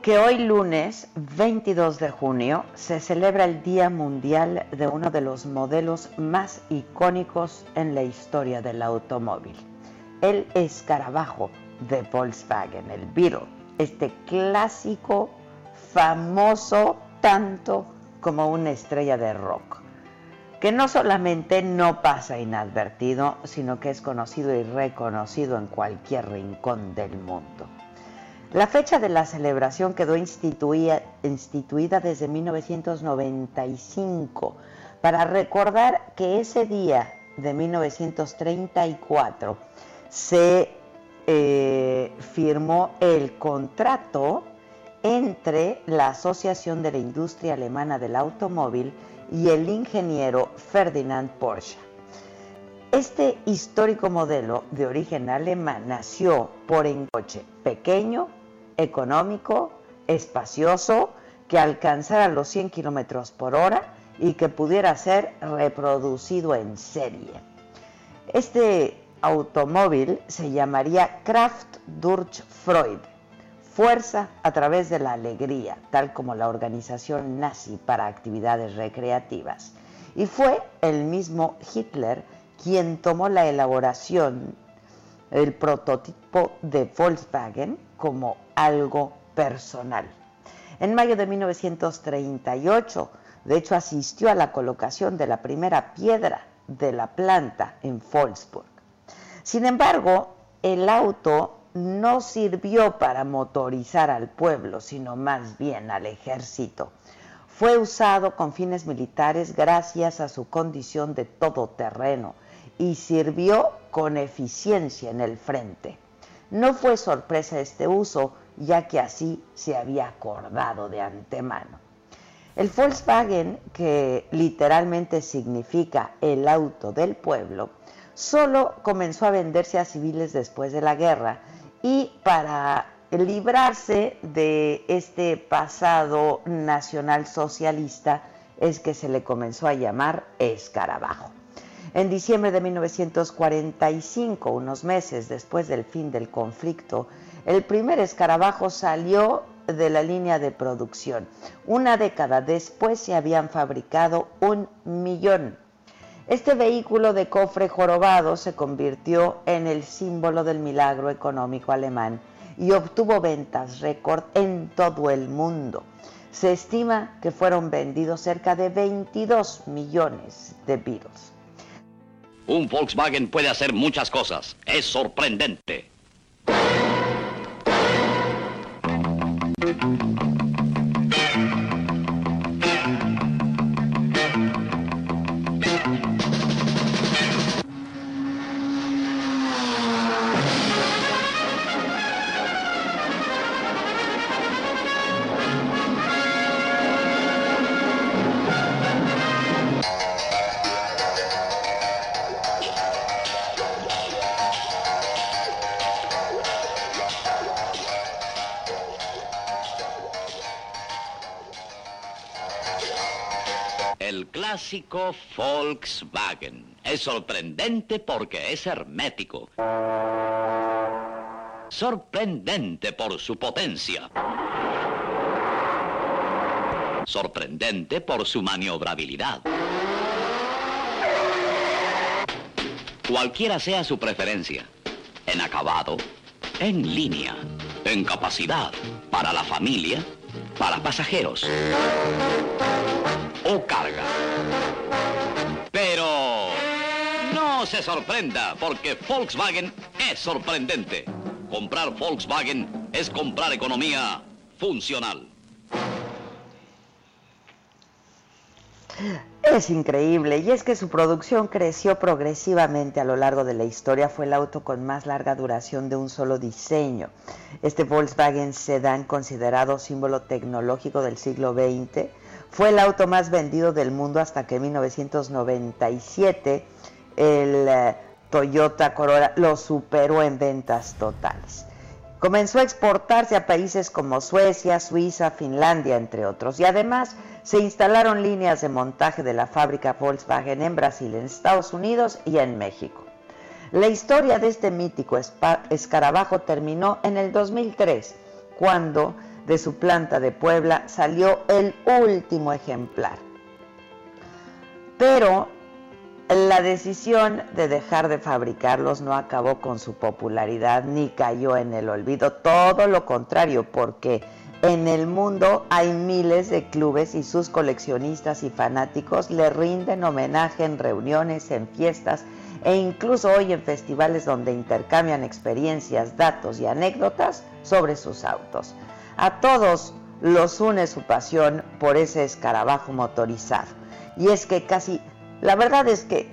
Que hoy lunes 22 de junio se celebra el Día Mundial de uno de los modelos más icónicos en la historia del automóvil, el escarabajo de Volkswagen, el Beetle, este clásico famoso tanto como una estrella de rock, que no solamente no pasa inadvertido, sino que es conocido y reconocido en cualquier rincón del mundo. La fecha de la celebración quedó instituida, desde 1995 para recordar que ese día de 1934 se eh, firmó el contrato entre la Asociación de la Industria Alemana del Automóvil y el ingeniero Ferdinand Porsche. Este histórico modelo de origen alemán nació por un coche pequeño, económico, espacioso, que alcanzara los 100 kilómetros por hora y que pudiera ser reproducido en serie. Este automóvil se llamaría Kraft durch Freud, fuerza a través de la alegría, tal como la organización nazi para actividades recreativas. Y fue el mismo Hitler quien tomó la elaboración, el prototipo de Volkswagen, como algo personal. En mayo de 1938, de hecho, asistió a la colocación de la primera piedra de la planta en Wolfsburg. Sin embargo, el auto no sirvió para motorizar al pueblo, sino más bien al ejército. Fue usado con fines militares gracias a su condición de todoterreno y sirvió con eficiencia en el frente. No fue sorpresa este uso, ya que así se había acordado de antemano. El Volkswagen, que literalmente significa el auto del pueblo, solo comenzó a venderse a civiles después de la guerra y para librarse de este pasado nacional socialista es que se le comenzó a llamar escarabajo. En diciembre de 1945, unos meses después del fin del conflicto, el primer escarabajo salió de la línea de producción. Una década después se habían fabricado un millón. Este vehículo de cofre jorobado se convirtió en el símbolo del milagro económico alemán y obtuvo ventas récord en todo el mundo. Se estima que fueron vendidos cerca de 22 millones de Beatles. Un Volkswagen puede hacer muchas cosas. Es sorprendente. Thank you. Clásico Volkswagen. Es sorprendente porque es hermético. Sorprendente por su potencia. Sorprendente por su maniobrabilidad. Cualquiera sea su preferencia, en acabado, en línea, en capacidad, para la familia, para pasajeros o carga. Pero no se sorprenda porque Volkswagen es sorprendente. Comprar Volkswagen es comprar economía funcional. Es increíble y es que su producción creció progresivamente a lo largo de la historia. Fue el auto con más larga duración de un solo diseño. Este Volkswagen Sedan, considerado símbolo tecnológico del siglo XX, fue el auto más vendido del mundo hasta que en 1997 el eh, Toyota Corolla lo superó en ventas totales. Comenzó a exportarse a países como Suecia, Suiza, Finlandia, entre otros. Y además se instalaron líneas de montaje de la fábrica Volkswagen en Brasil, en Estados Unidos y en México. La historia de este mítico escarabajo terminó en el 2003, cuando de su planta de Puebla salió el último ejemplar. Pero la decisión de dejar de fabricarlos no acabó con su popularidad ni cayó en el olvido, todo lo contrario, porque en el mundo hay miles de clubes y sus coleccionistas y fanáticos le rinden homenaje en reuniones, en fiestas e incluso hoy en festivales donde intercambian experiencias, datos y anécdotas sobre sus autos. A todos los une su pasión por ese escarabajo motorizado. Y es que casi, la verdad es que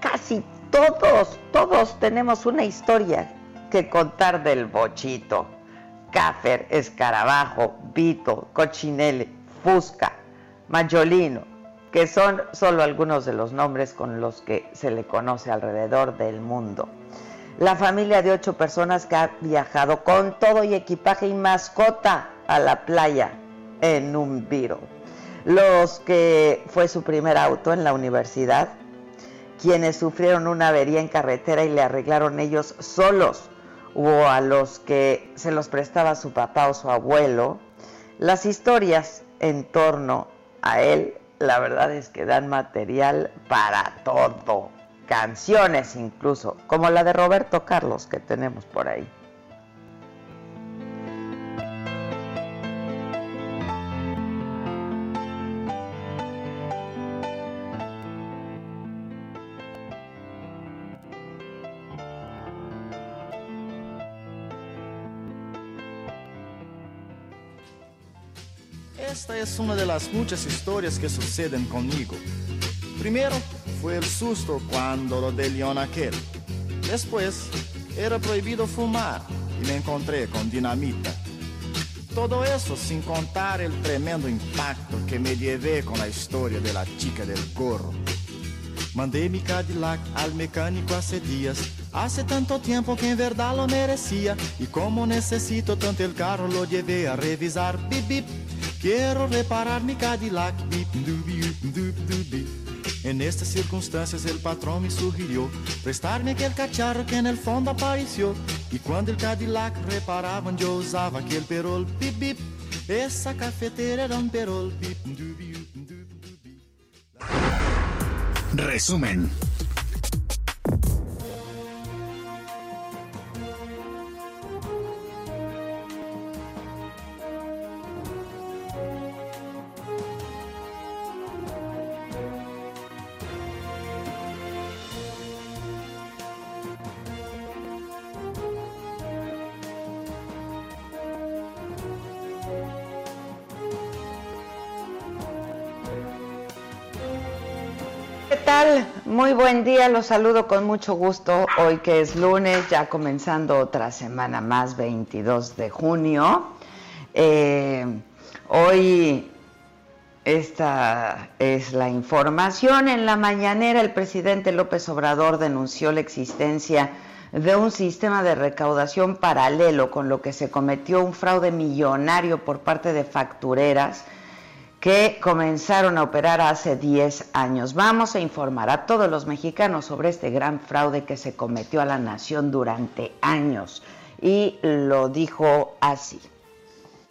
casi todos, todos tenemos una historia que contar del bochito. Caffer, Escarabajo, Vito, Cochinelle, Fusca, Mayolino, que son solo algunos de los nombres con los que se le conoce alrededor del mundo. La familia de ocho personas que ha viajado con todo y equipaje y mascota a la playa en un Viro. Los que fue su primer auto en la universidad, quienes sufrieron una avería en carretera y le arreglaron ellos solos o a los que se los prestaba su papá o su abuelo, las historias en torno a él, la verdad es que dan material para todo, canciones incluso, como la de Roberto Carlos que tenemos por ahí. Esta es una de las muchas historias que suceden conmigo. Primero fue el susto cuando lo de León aquel. Después era prohibido fumar y me encontré con dinamita. Todo eso sin contar el tremendo impacto que me llevé con la historia de la chica del gorro. Mandé mi Cadillac al mecánico hace días. Hace tanto tiempo que en verdad lo merecía. Y como necesito tanto el carro, lo llevé a revisar. Bip, bip. Quiero reparar mi Cadillac. En estas circunstancias el patrón me sugirió prestarme aquel cacharro que en el fondo apareció. Y cuando el Cadillac reparaban yo usaba aquel perol. Bip, bip. Esa cafetera era un perol. Resumen. Muy buen día, los saludo con mucho gusto. Hoy que es lunes, ya comenzando otra semana más, 22 de junio. Eh, hoy esta es la información. En la mañanera el presidente López Obrador denunció la existencia de un sistema de recaudación paralelo con lo que se cometió un fraude millonario por parte de factureras que comenzaron a operar hace 10 años. Vamos a informar a todos los mexicanos sobre este gran fraude que se cometió a la nación durante años. Y lo dijo así.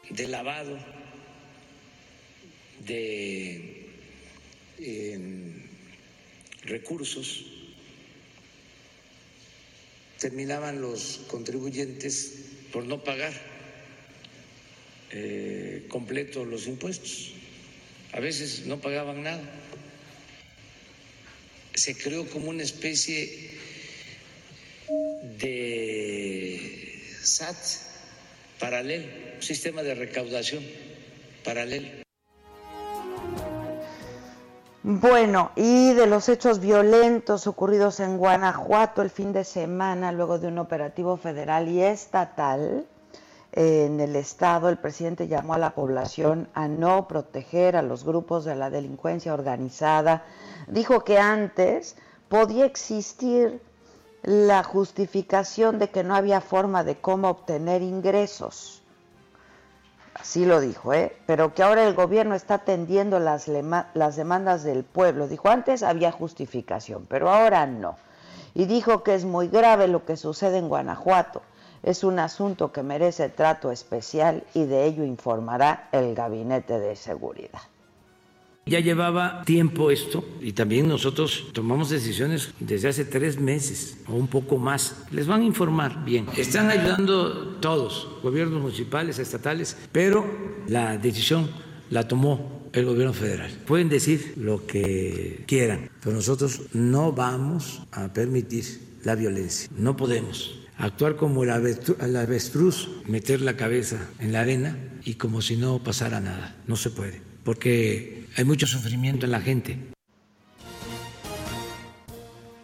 De lavado, de eh, recursos, terminaban los contribuyentes por no pagar eh, completo los impuestos a veces no pagaban nada. Se creó como una especie de SAT paralelo, un sistema de recaudación paralelo. Bueno, y de los hechos violentos ocurridos en Guanajuato el fin de semana, luego de un operativo federal y estatal, en el Estado, el presidente llamó a la población a no proteger a los grupos de la delincuencia organizada. Dijo que antes podía existir la justificación de que no había forma de cómo obtener ingresos. Así lo dijo, ¿eh? pero que ahora el gobierno está atendiendo las, las demandas del pueblo. Dijo, antes había justificación, pero ahora no. Y dijo que es muy grave lo que sucede en Guanajuato es un asunto que merece trato especial y de ello informará el Gabinete de Seguridad. Ya llevaba tiempo esto y también nosotros tomamos decisiones desde hace tres meses o un poco más. Les van a informar bien. Están ayudando todos, gobiernos municipales, estatales, pero la decisión la tomó el gobierno federal. Pueden decir lo que quieran, pero nosotros no vamos a permitir la violencia. No podemos actuar como el avestruz, meter la cabeza en la arena y como si no pasara nada. No se puede, porque hay mucho sufrimiento en la gente.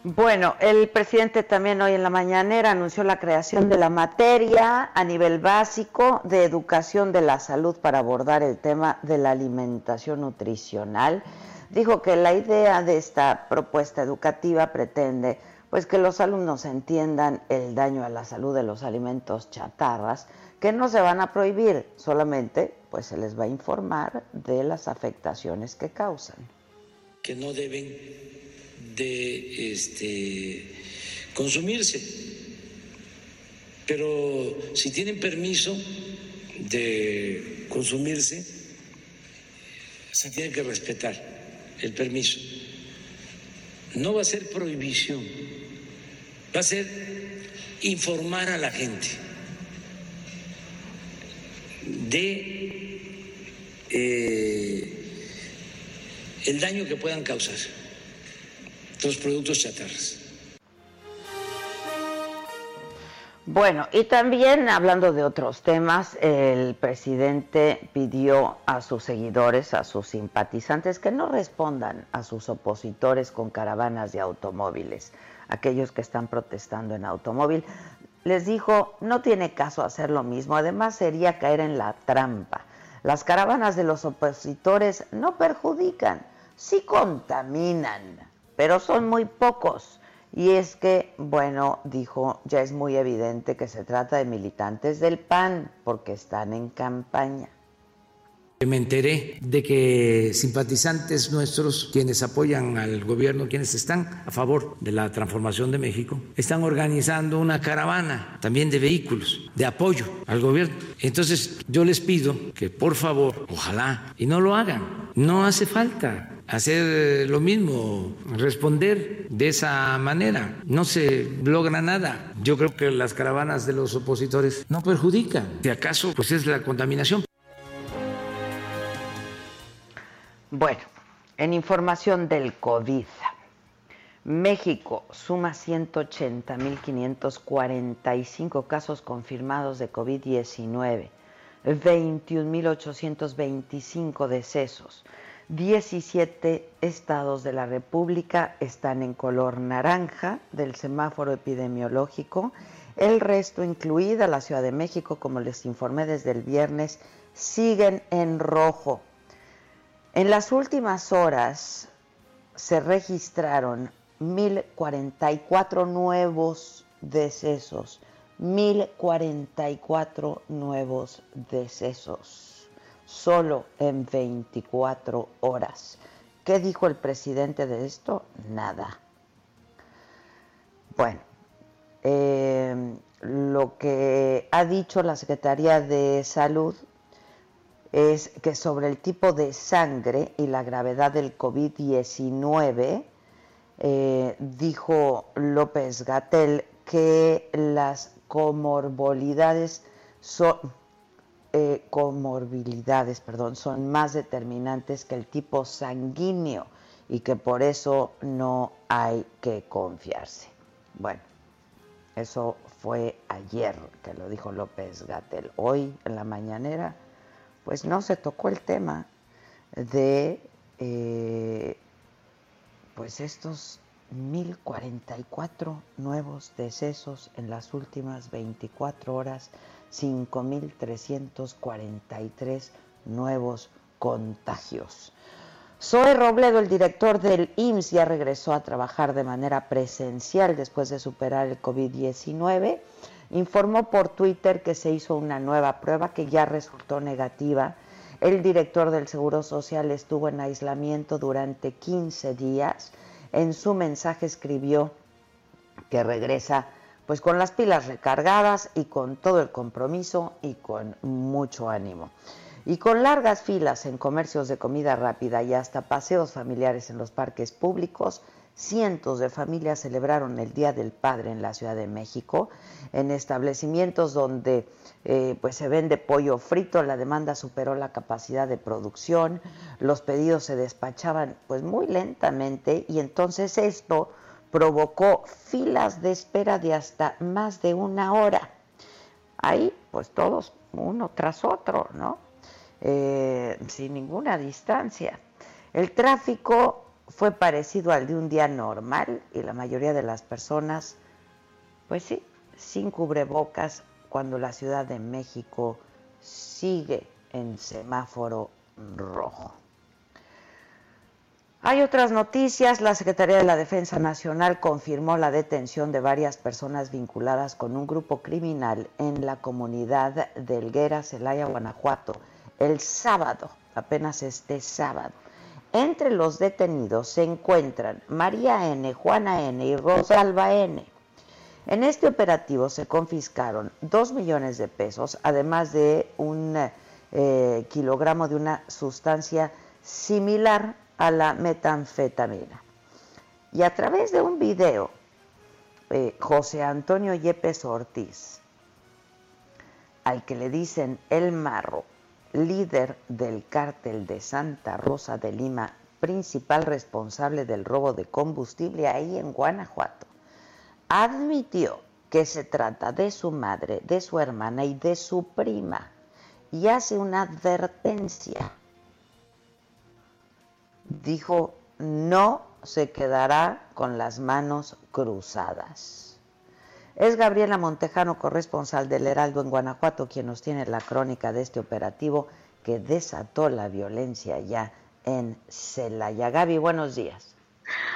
Bueno, el presidente también hoy en la mañanera anunció la creación de la materia a nivel básico de educación de la salud para abordar el tema de la alimentación nutricional. Dijo que la idea de esta propuesta educativa pretende pues que los alumnos entiendan el daño a la salud de los alimentos chatarras, que no se van a prohibir, solamente pues se les va a informar de las afectaciones que causan. Que no deben de este, consumirse. Pero si tienen permiso de consumirse, se tiene que respetar el permiso. No va a ser prohibición va a ser informar a la gente de eh, el daño que puedan causar los productos chatarras. Bueno, y también hablando de otros temas, el presidente pidió a sus seguidores, a sus simpatizantes, que no respondan a sus opositores con caravanas de automóviles aquellos que están protestando en automóvil. Les dijo, no tiene caso hacer lo mismo, además sería caer en la trampa. Las caravanas de los opositores no perjudican, sí contaminan, pero son muy pocos. Y es que, bueno, dijo, ya es muy evidente que se trata de militantes del PAN porque están en campaña. Me enteré de que simpatizantes nuestros, quienes apoyan al gobierno, quienes están a favor de la transformación de México, están organizando una caravana también de vehículos de apoyo al gobierno. Entonces yo les pido que por favor, ojalá, y no lo hagan, no hace falta hacer lo mismo, responder de esa manera. No se logra nada. Yo creo que las caravanas de los opositores no perjudican. Si acaso, pues es la contaminación. Bueno, en información del COVID, México suma 180.545 casos confirmados de COVID-19, 21.825 decesos. 17 estados de la República están en color naranja del semáforo epidemiológico. El resto, incluida la Ciudad de México, como les informé desde el viernes, siguen en rojo. En las últimas horas se registraron 1.044 nuevos decesos, 1.044 nuevos decesos. Solo en 24 horas. ¿Qué dijo el presidente de esto? Nada. Bueno, eh, lo que ha dicho la Secretaría de Salud es que sobre el tipo de sangre y la gravedad del COVID-19, eh, dijo López Gatel que las comorbilidades son, eh, comorbilidades, perdón, son más determinantes que el tipo sanguíneo y que por eso no hay que confiarse. Bueno, eso fue ayer que lo dijo López Gatel. Hoy en la mañanera, pues no se tocó el tema de eh, pues estos 1044 nuevos decesos en las últimas 24 horas, 5343 nuevos contagios. Zoe Robledo, el director del IMSS, ya regresó a trabajar de manera presencial después de superar el COVID-19. Informó por Twitter que se hizo una nueva prueba que ya resultó negativa. El director del Seguro Social estuvo en aislamiento durante 15 días. En su mensaje escribió que regresa pues con las pilas recargadas y con todo el compromiso y con mucho ánimo. Y con largas filas en comercios de comida rápida y hasta paseos familiares en los parques públicos, cientos de familias celebraron el Día del Padre en la Ciudad de México, en establecimientos donde eh, pues se vende pollo frito, la demanda superó la capacidad de producción, los pedidos se despachaban pues muy lentamente y entonces esto provocó filas de espera de hasta más de una hora. Ahí pues todos uno tras otro, ¿no? Eh, sin ninguna distancia. El tráfico fue parecido al de un día normal y la mayoría de las personas, pues sí, sin cubrebocas cuando la Ciudad de México sigue en semáforo rojo. Hay otras noticias. La Secretaría de la Defensa Nacional confirmó la detención de varias personas vinculadas con un grupo criminal en la comunidad de Elguera, Celaya, Guanajuato el sábado, apenas este sábado. Entre los detenidos se encuentran María N., Juana N. y Rosalba N. En este operativo se confiscaron dos millones de pesos, además de un eh, kilogramo de una sustancia similar a la metanfetamina. Y a través de un video, eh, José Antonio Yepes Ortiz, al que le dicen el marro, líder del cártel de Santa Rosa de Lima, principal responsable del robo de combustible ahí en Guanajuato, admitió que se trata de su madre, de su hermana y de su prima y hace una advertencia. Dijo, no se quedará con las manos cruzadas. Es Gabriela Montejano, corresponsal del Heraldo en Guanajuato, quien nos tiene la crónica de este operativo que desató la violencia ya en Celaya. Gaby, buenos días.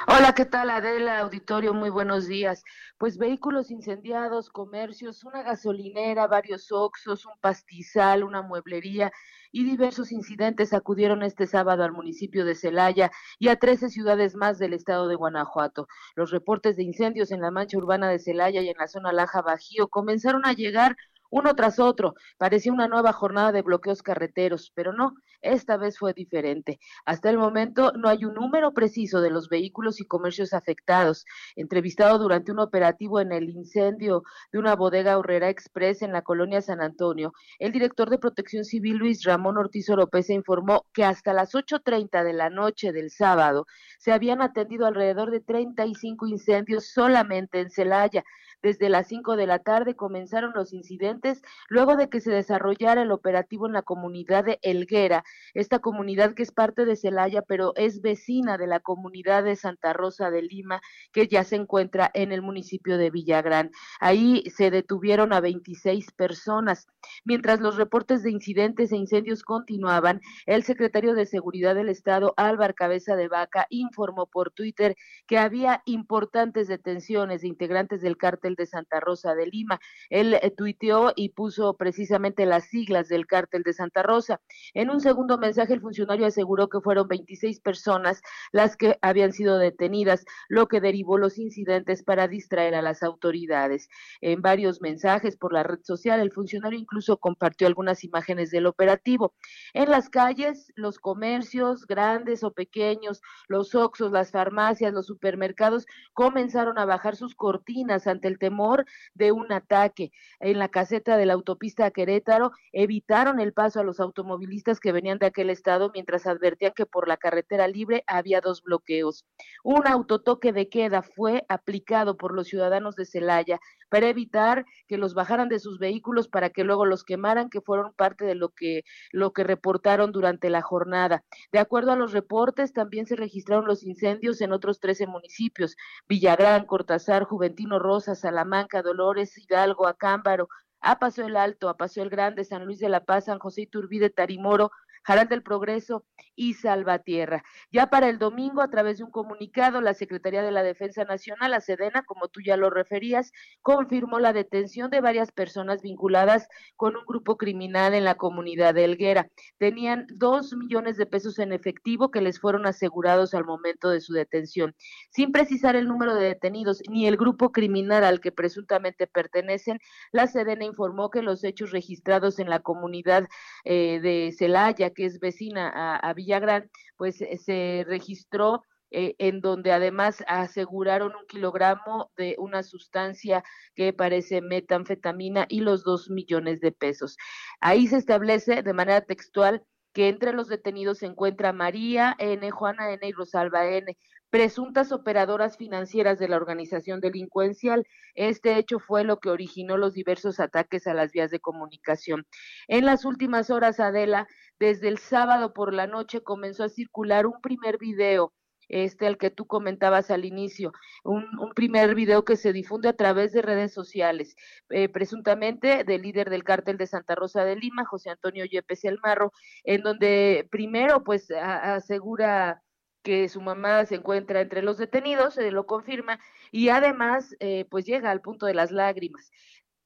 Hola, ¿qué tal Adela? Auditorio, muy buenos días. Pues vehículos incendiados, comercios, una gasolinera, varios oxos, un pastizal, una mueblería y diversos incidentes acudieron este sábado al municipio de Celaya y a 13 ciudades más del estado de Guanajuato. Los reportes de incendios en la mancha urbana de Celaya y en la zona Laja Bajío comenzaron a llegar uno tras otro. Parecía una nueva jornada de bloqueos carreteros, pero no, esta vez fue diferente. Hasta el momento no hay un número preciso de los vehículos y comercios afectados. Entrevistado durante un operativo en el incendio de una bodega Horrera Express en la colonia San Antonio, el director de Protección Civil Luis Ramón Ortiz López informó que hasta las 8.30 de la noche del sábado se habían atendido alrededor de 35 incendios solamente en Celaya desde las 5 de la tarde comenzaron los incidentes luego de que se desarrollara el operativo en la comunidad de Elguera, esta comunidad que es parte de Celaya, pero es vecina de la comunidad de Santa Rosa de Lima, que ya se encuentra en el municipio de Villagrán. Ahí se detuvieron a 26 personas. Mientras los reportes de incidentes e incendios continuaban, el secretario de Seguridad del Estado, Álvaro Cabeza de Vaca, informó por Twitter que había importantes detenciones de integrantes del cártel de Santa Rosa de Lima. Él eh, tuiteó y puso precisamente las siglas del cártel de Santa Rosa. En un segundo mensaje, el funcionario aseguró que fueron 26 personas las que habían sido detenidas, lo que derivó los incidentes para distraer a las autoridades. En varios mensajes por la red social, el funcionario incluso compartió algunas imágenes del operativo. En las calles, los comercios, grandes o pequeños, los oxos, las farmacias, los supermercados, comenzaron a bajar sus cortinas ante el temor de un ataque. En la caseta de la autopista Querétaro evitaron el paso a los automovilistas que venían de aquel estado mientras advertían que por la carretera libre había dos bloqueos. Un autotoque de queda fue aplicado por los ciudadanos de Celaya para evitar que los bajaran de sus vehículos para que luego los quemaran, que fueron parte de lo que, lo que reportaron durante la jornada. De acuerdo a los reportes, también se registraron los incendios en otros 13 municipios, Villagrán, Cortázar, Juventino Rosa, Salamanca, Dolores, Hidalgo, Acámbaro, a Paso el Alto, a Paso el Grande, San Luis de la Paz, San José Iturbide, Tarimoro, Jaral del Progreso y Salvatierra. Ya para el domingo, a través de un comunicado, la Secretaría de la Defensa Nacional, la Sedena, como tú ya lo referías, confirmó la detención de varias personas vinculadas con un grupo criminal en la comunidad de Elguera. Tenían dos millones de pesos en efectivo que les fueron asegurados al momento de su detención. Sin precisar el número de detenidos ni el grupo criminal al que presuntamente pertenecen, la Sedena informó que los hechos registrados en la comunidad eh, de Celaya, que es vecina a, Villagrán, pues eh, se registró eh, en donde además aseguraron un kilogramo de una sustancia que parece metanfetamina y los dos millones de pesos. Ahí se establece de manera textual que entre los detenidos se encuentra María N., Juana N. y Rosalba N., presuntas operadoras financieras de la organización delincuencial. Este hecho fue lo que originó los diversos ataques a las vías de comunicación. En las últimas horas, Adela, desde el sábado por la noche comenzó a circular un primer video este al que tú comentabas al inicio, un, primer video que se difunde a través de redes sociales, eh, presuntamente del líder del cártel de Santa Rosa de Lima, José Antonio Yepes Marro, en donde primero pues asegura que su mamá se encuentra entre los detenidos, se lo confirma, y además eh, pues llega al punto de las lágrimas.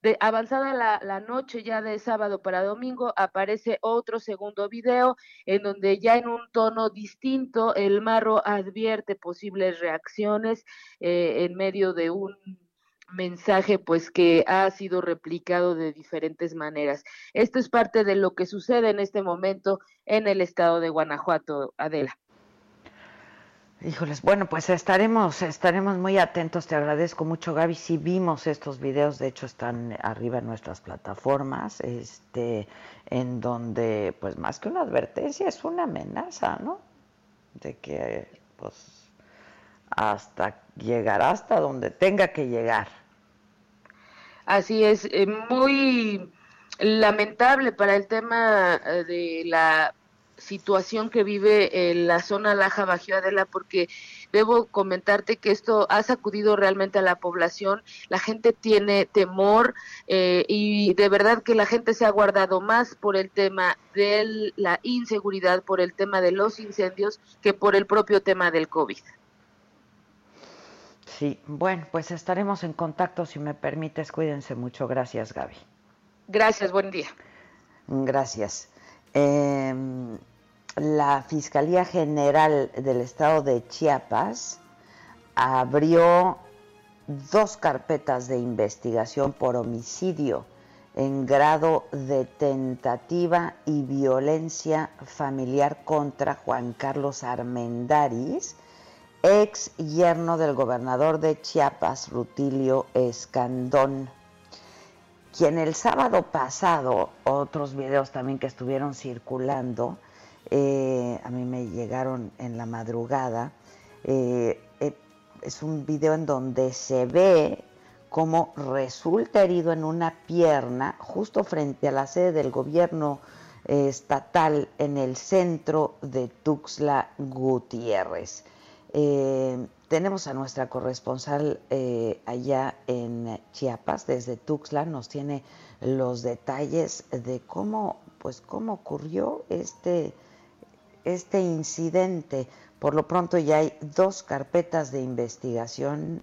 De, avanzada la, noche ya de sábado para domingo, aparece otro segundo video en donde ya en un tono distinto el marro advierte posibles reacciones eh, en medio de un mensaje pues que ha sido replicado de diferentes maneras. Esto es parte de lo que sucede en este momento en el estado de Guanajuato, Adela. Híjoles, bueno, pues estaremos, estaremos muy atentos. Te agradezco mucho, Gaby. Si vimos estos videos, de hecho están arriba en nuestras plataformas, este, en donde, pues más que una advertencia, es una amenaza, ¿no? De que, pues, hasta llegará hasta donde tenga que llegar. Así es, eh, muy lamentable para el tema eh, de la situación que vive en la zona Laja Bajío Adela, porque debo comentarte que esto ha sacudido realmente a la población, la gente tiene temor eh, y de verdad que la gente se ha guardado más por el tema de la inseguridad, por el tema de los incendios, que por el propio tema del COVID. Sí, bueno, pues estaremos en contacto si me permites. Cuídense mucho. Gracias, Gaby. Gracias, buen día. Gracias. Em, la Fiscalía General del Estado de Chiapas abrió dos carpetas de investigación por homicidio en grado de tentativa y violencia familiar contra Juan Carlos Armendaris, ex yerno del gobernador de Chiapas, Rutilio Escandón quien el sábado pasado, otros videos también que estuvieron circulando, eh, a mí me llegaron en la madrugada, eh, eh, es un video en donde se ve cómo resulta herido en una pierna justo frente a la sede del gobierno estatal en el centro de Tuxtla Gutiérrez. Tenemos a nuestra corresponsal allá en Chiapas, desde Tuxtla, nos tiene los detalles de cómo, pues, cómo ocurrió este, este incidente. Por lo pronto ya hay dos carpetas de investigación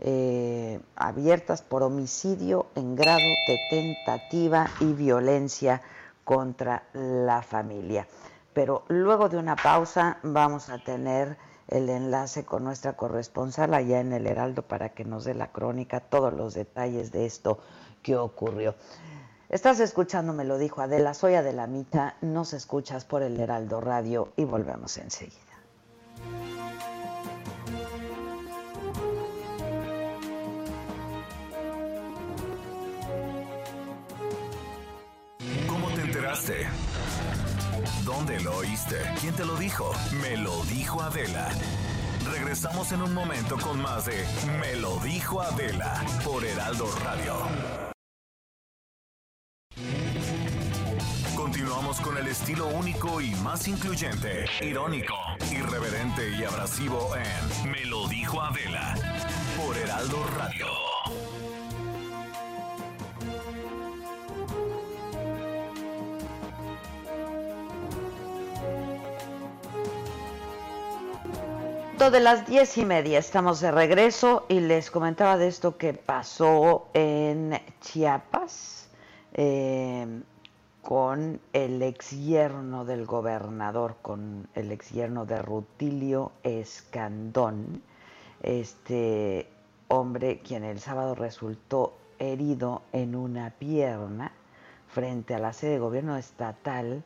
eh, abiertas por homicidio en grado de tentativa y violencia contra la familia. Pero luego de una pausa vamos a tener el enlace con nuestra corresponsal allá en el Heraldo para que nos dé la crónica, todos los detalles de esto que ocurrió. Estás escuchando, me lo dijo Adela, soy Adela Mita, nos escuchas por el Heraldo Radio y volvemos enseguida. ¿Cómo te enteraste? ¿Dónde lo oíste? ¿Quién te lo dijo? Me lo dijo Adela. Regresamos en un momento con más de Me lo dijo Adela por Heraldo Radio. Estilo único y más incluyente, irónico, irreverente y abrasivo en Me lo dijo Adela por Heraldo Radio. de las diez y media estamos de regreso y les comentaba de esto que pasó en Chiapas eh, con el ex yerno del gobernador, con el ex yerno de Rutilio Escandón, este hombre quien el sábado resultó herido en una pierna frente a la sede de gobierno estatal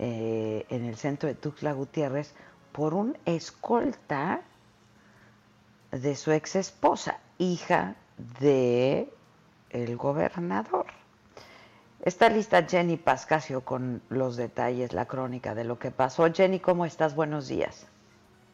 eh, en el centro de Tuxtla Gutiérrez por un escolta de su ex esposa, hija de el gobernador. Está lista Jenny Pascasio con los detalles, la crónica de lo que pasó. Jenny, ¿cómo estás? Buenos días.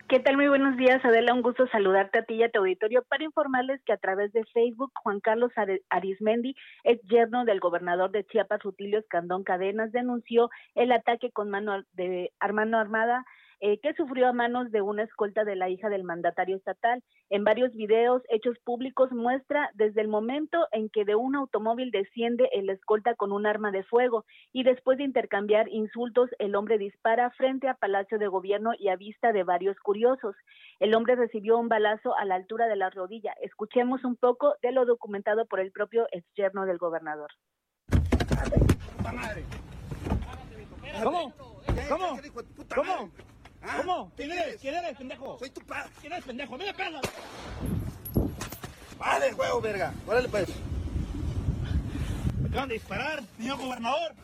¿Qué tal? Muy buenos días, Adela. Un gusto saludarte a ti y a tu auditorio para informarles que a través de Facebook, Juan Carlos Arismendi, ex yerno del gobernador de Chiapas, Rutilio Escandón Cadenas, denunció el ataque con mano de Armada eh, que sufrió a manos de una escolta de la hija del mandatario estatal. En varios videos hechos públicos muestra desde el momento en que de un automóvil desciende el escolta con un arma de fuego y después de intercambiar insultos el hombre dispara frente a Palacio de Gobierno y a vista de varios curiosos. El hombre recibió un balazo a la altura de la rodilla. Escuchemos un poco de lo documentado por el propio externo del gobernador. ¿Cómo? ¿Cómo? ¿Cómo? ¿Ah? ¿Cómo? ¿Quién eres? ¿Quién eres, pendejo? Soy tu padre. ¿Quién eres, pendejo? ¡Me pegas! Vale, huevo, verga. Órale, pues. Me acaban de disparar, señor gobernador.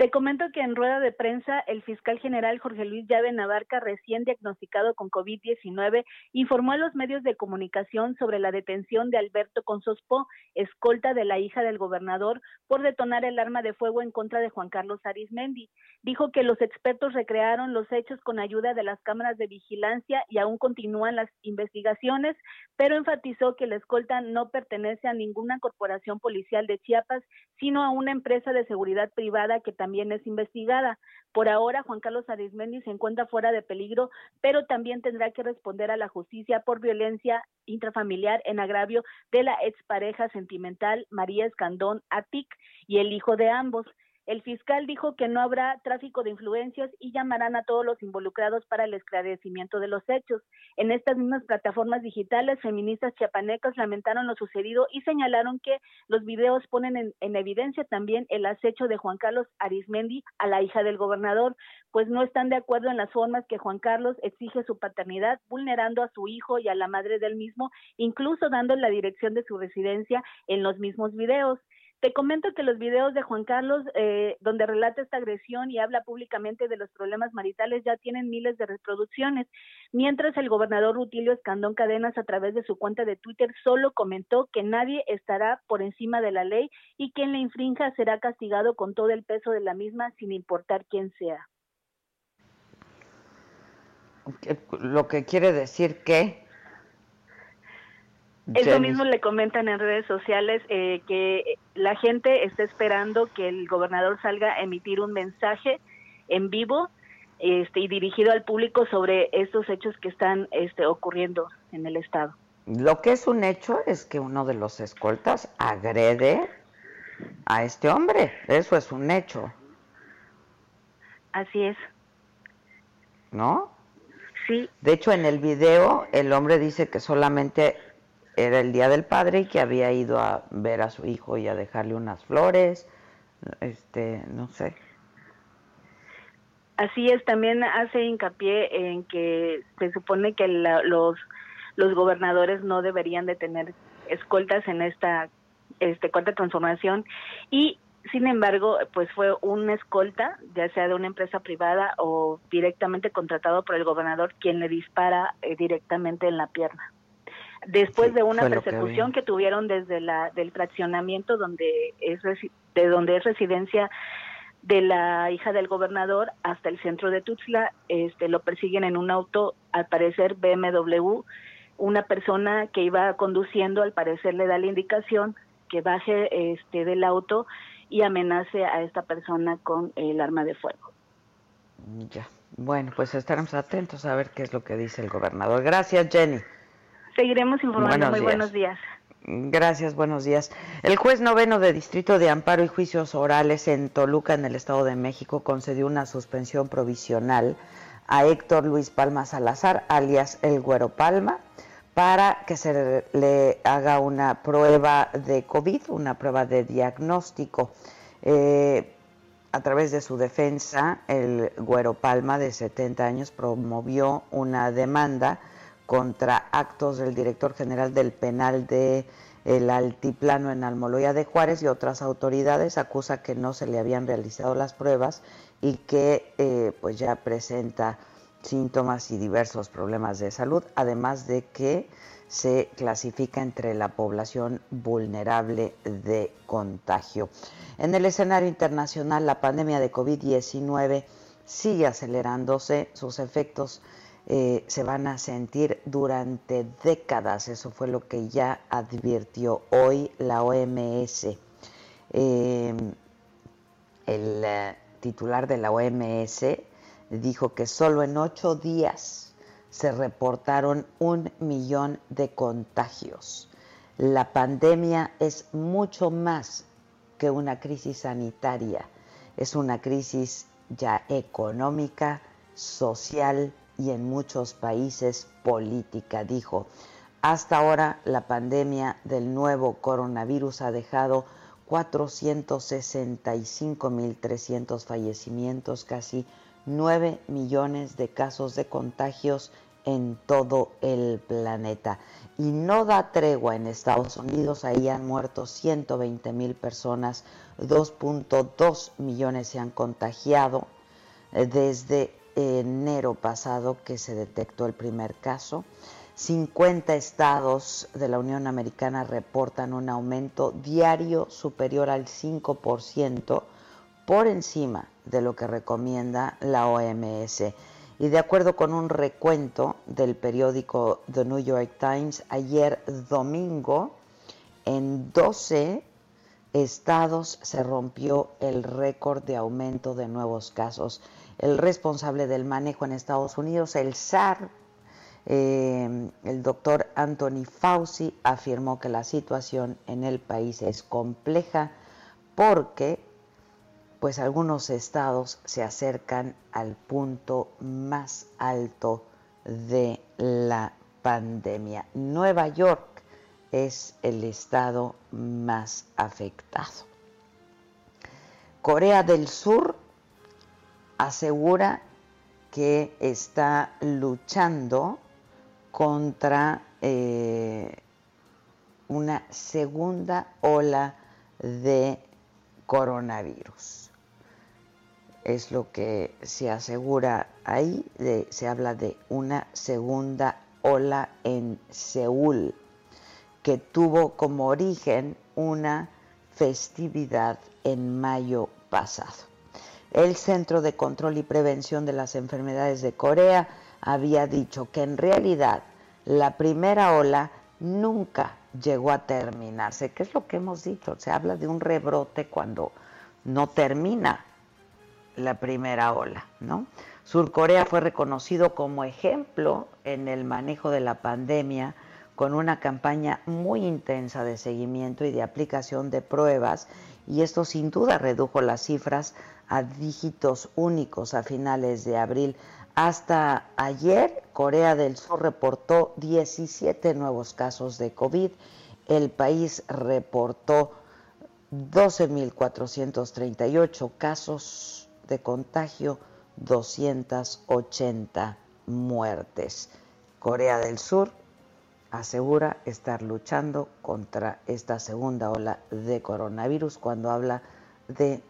Te comento que en rueda de prensa, el fiscal general Jorge Luis Llave Navarca, recién diagnosticado con COVID-19, informó a los medios de comunicación sobre la detención de Alberto Consospo, escolta de la hija del gobernador, por detonar el arma de fuego en contra de Juan Carlos Arismendi. Dijo que los expertos recrearon los hechos con ayuda de las cámaras de vigilancia y aún continúan las investigaciones, pero enfatizó que la escolta no pertenece a ninguna corporación policial de Chiapas, sino a una empresa de seguridad privada que también también es investigada. Por ahora, Juan Carlos Arismendi se encuentra fuera de peligro, pero también tendrá que responder a la justicia por violencia intrafamiliar en agravio de la expareja sentimental María Escandón Atic y el hijo de ambos. El fiscal dijo que no habrá tráfico de influencias y llamarán a todos los involucrados para el esclarecimiento de los hechos. En estas mismas plataformas digitales, feministas chiapanecas lamentaron lo sucedido y señalaron que los videos ponen en, en evidencia también el acecho de Juan Carlos Arismendi a la hija del gobernador, pues no están de acuerdo en las formas que Juan Carlos exige su paternidad, vulnerando a su hijo y a la madre del mismo, incluso dando la dirección de su residencia en los mismos videos. Te comento que los videos de Juan Carlos, eh, donde relata esta agresión y habla públicamente de los problemas maritales, ya tienen miles de reproducciones, mientras el gobernador Rutilio Escandón Cadenas, a través de su cuenta de Twitter, solo comentó que nadie estará por encima de la ley y quien la infrinja será castigado con todo el peso de la misma, sin importar quién sea. Lo que quiere decir que eso mismo le comentan en redes sociales eh, que la gente está esperando que el gobernador salga a emitir un mensaje en vivo este, y dirigido al público sobre estos hechos que están este, ocurriendo en el estado. Lo que es un hecho es que uno de los escoltas agrede a este hombre, eso es un hecho. Así es. ¿No? Sí. De hecho, en el video el hombre dice que solamente era el Día del Padre y que había ido a ver a su hijo y a dejarle unas flores, este, no sé. Así es, también hace hincapié en que se supone que los los gobernadores no deberían de tener escoltas en esta este cuarta transformación y sin embargo, pues fue una escolta, ya sea de una empresa privada o directamente contratado por el gobernador, quien le dispara eh, directamente en la pierna. Después de una persecución que, tuvieron desde la del fraccionamiento donde es de donde es residencia de la hija del gobernador hasta el centro de Tuxtla, este lo persiguen en un auto, al parecer BMW, una persona que iba conduciendo, al parecer le da la indicación que baje este del auto y amenace a esta persona con el arma de fuego. Ya. Bueno, pues estaremos atentos a ver qué es lo que dice el gobernador. Gracias, Jenny. Seguiremos informando. Muy buenos días. Gracias, buenos días. El juez noveno de Distrito de Amparo y Juicios Orales en Toluca, en el Estado de México, concedió una suspensión provisional a Héctor Luis Palma Salazar, alias El Güero Palma, para que se le haga una prueba de COVID, una prueba de diagnóstico. Eh, a través de su defensa, el Güero Palma, de 70 años, promovió una demanda contra actos del director general del penal de el Altiplano en Almoloya de Juárez y otras autoridades acusa que no se le habían realizado las pruebas y que eh, pues ya presenta síntomas y diversos problemas de salud, además de que se clasifica entre la población vulnerable de contagio. En el escenario internacional, la pandemia de COVID-19 sigue acelerándose, sus efectos eh, se van a sentir durante décadas, eso fue lo que ya advirtió hoy la OMS. Eh, el eh, titular de la OMS dijo que solo en ocho días se reportaron un millón de contagios. La pandemia es mucho más que una crisis sanitaria, es una crisis ya económica, social y en muchos países política, dijo. Hasta ahora la pandemia del nuevo coronavirus ha dejado 465.300 fallecimientos, casi 9 millones de casos de contagios en todo el planeta. Y no da tregua en Estados Unidos, ahí han muerto 120 mil personas, 2.2 millones se han contagiado eh, desde enero pasado que se detectó el primer caso. 50 estados de la Unión Americana reportan un aumento diario superior al 5% por encima de lo que recomienda la OMS. Y de acuerdo con un recuento del periódico The New York Times, ayer domingo, en 12 estados se rompió el récord de aumento de nuevos casos. El responsable del manejo en Estados Unidos, el SAR, eh, el doctor Anthony Fauci, afirmó que la situación en el país es compleja porque pues algunos estados se acercan al punto más alto de la pandemia. Nueva York es el estado más afectado. Corea del Sur asegura que está luchando contra eh, una segunda ola de coronavirus es lo que se asegura ahí, se habla de una segunda ola en Seúl, que tuvo como origen una festividad en mayo pasado. El Centro de Control y Prevención de las Enfermedades de Corea había dicho que en realidad la primera ola nunca llegó a terminarse, que es lo que hemos dicho, se habla de un rebrote cuando no termina la primera ola, ¿no? Surcorea fue reconocido como ejemplo en el manejo de la pandemia con una campaña muy intensa de seguimiento y de aplicación de pruebas y esto sin duda redujo las cifras a dígitos únicos a finales de abril. Hasta ayer, Corea del Sur reportó 17 nuevos casos de COVID. El país reportó 12.438 casos de contagio, 280 muertes. Corea del Sur asegura estar luchando contra esta segunda ola de coronavirus cuando habla de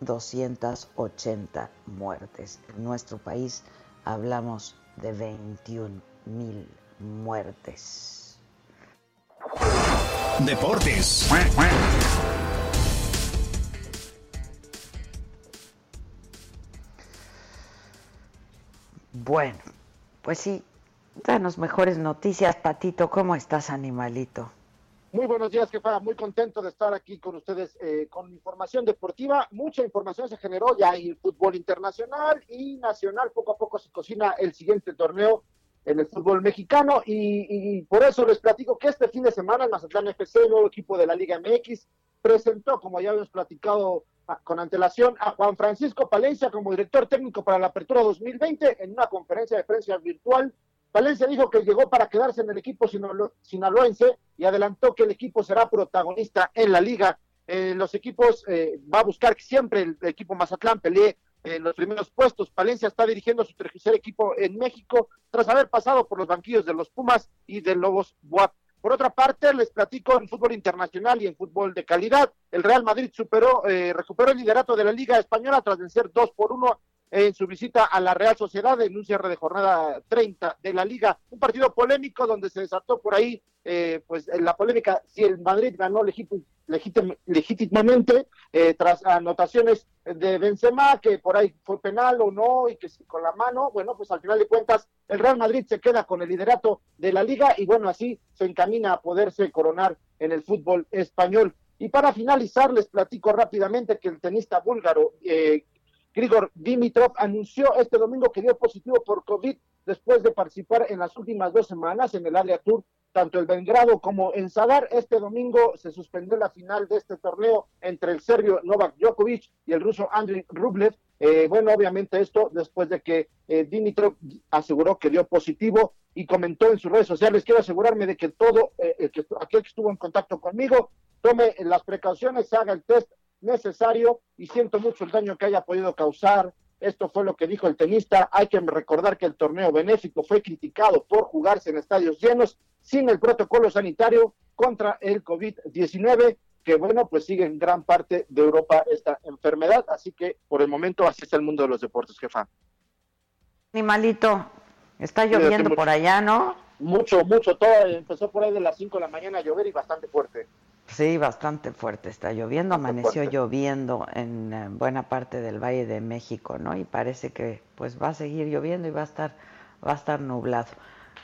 280 muertes. En nuestro país hablamos de 21 mil muertes. Deportes. Bueno, pues sí, Danos mejores noticias, Patito. ¿Cómo estás, animalito? Muy buenos días, jefa. Muy contento de estar aquí con ustedes eh, con información deportiva. Mucha información se generó ya en el fútbol internacional y nacional. Poco a poco se cocina el siguiente torneo en el fútbol mexicano y, por eso les platico que este fin de semana el Mazatlán FC, nuevo equipo de la Liga MX, presentó, como ya habíamos platicado con antelación, a Juan Francisco Palencia como director técnico para la apertura 2020 en una conferencia de prensa virtual Valencia dijo que llegó para quedarse en el equipo sinaloense y adelantó que el equipo será protagonista en la liga. Eh, los equipos eh, va a buscar siempre el, equipo Mazatlán pelee en los primeros puestos. Valencia está dirigiendo su tercer equipo en México tras haber pasado por los banquillos de los Pumas y de Lobos Buap. Por otra parte, les platico en fútbol internacional y en fútbol de calidad. El Real Madrid superó, eh, recuperó el liderato de la Liga Española tras vencer 2 por 1 en su visita a la Real Sociedad en un cierre de jornada 30 de la liga. Un partido polémico donde se desató por ahí eh, pues la polémica si el Madrid ganó legítimamente eh, tras anotaciones de Benzema, que por ahí fue penal o no, y que con la mano, bueno, pues al final de cuentas el Real Madrid se queda con el liderato de la liga y bueno, así se encamina a poderse coronar en el fútbol español. Y para finalizar, les platico rápidamente que el tenista búlgaro eh, Grigor Dimitrov anunció este domingo que dio positivo por COVID después de participar en las últimas dos semanas en el Adria Tour, tanto el Belgrado como en Sadar. Este domingo se suspendió la final de este torneo entre el serbio Novak Djokovic y el ruso Andriy Rublev. Eh, bueno, obviamente esto después de que eh, Dimitrov aseguró que dio positivo y comentó en sus redes sociales, quiero asegurarme de que todo, eh, que, aquel que estuvo en contacto conmigo, tome las precauciones, haga el test necesario y siento mucho el daño que haya podido causar. Esto fue lo que dijo el tenista. Hay que recordar que el torneo benéfico fue criticado por jugarse en estadios llenos sin el protocolo sanitario contra el COVID-19, que bueno, pues sigue en gran parte de Europa esta enfermedad. Así que por el momento así está el mundo de los deportes, jefa. Animalito, está lloviendo por allá, ¿no? Mucho, mucho. Todo empezó por ahí de las 5 de la mañana a llover y bastante fuerte. Sí, bastante fuerte está lloviendo, amaneció lloviendo en eh, buena parte del Valle de México, ¿no? Y parece que pues va a seguir lloviendo y va a estar va a estar nublado.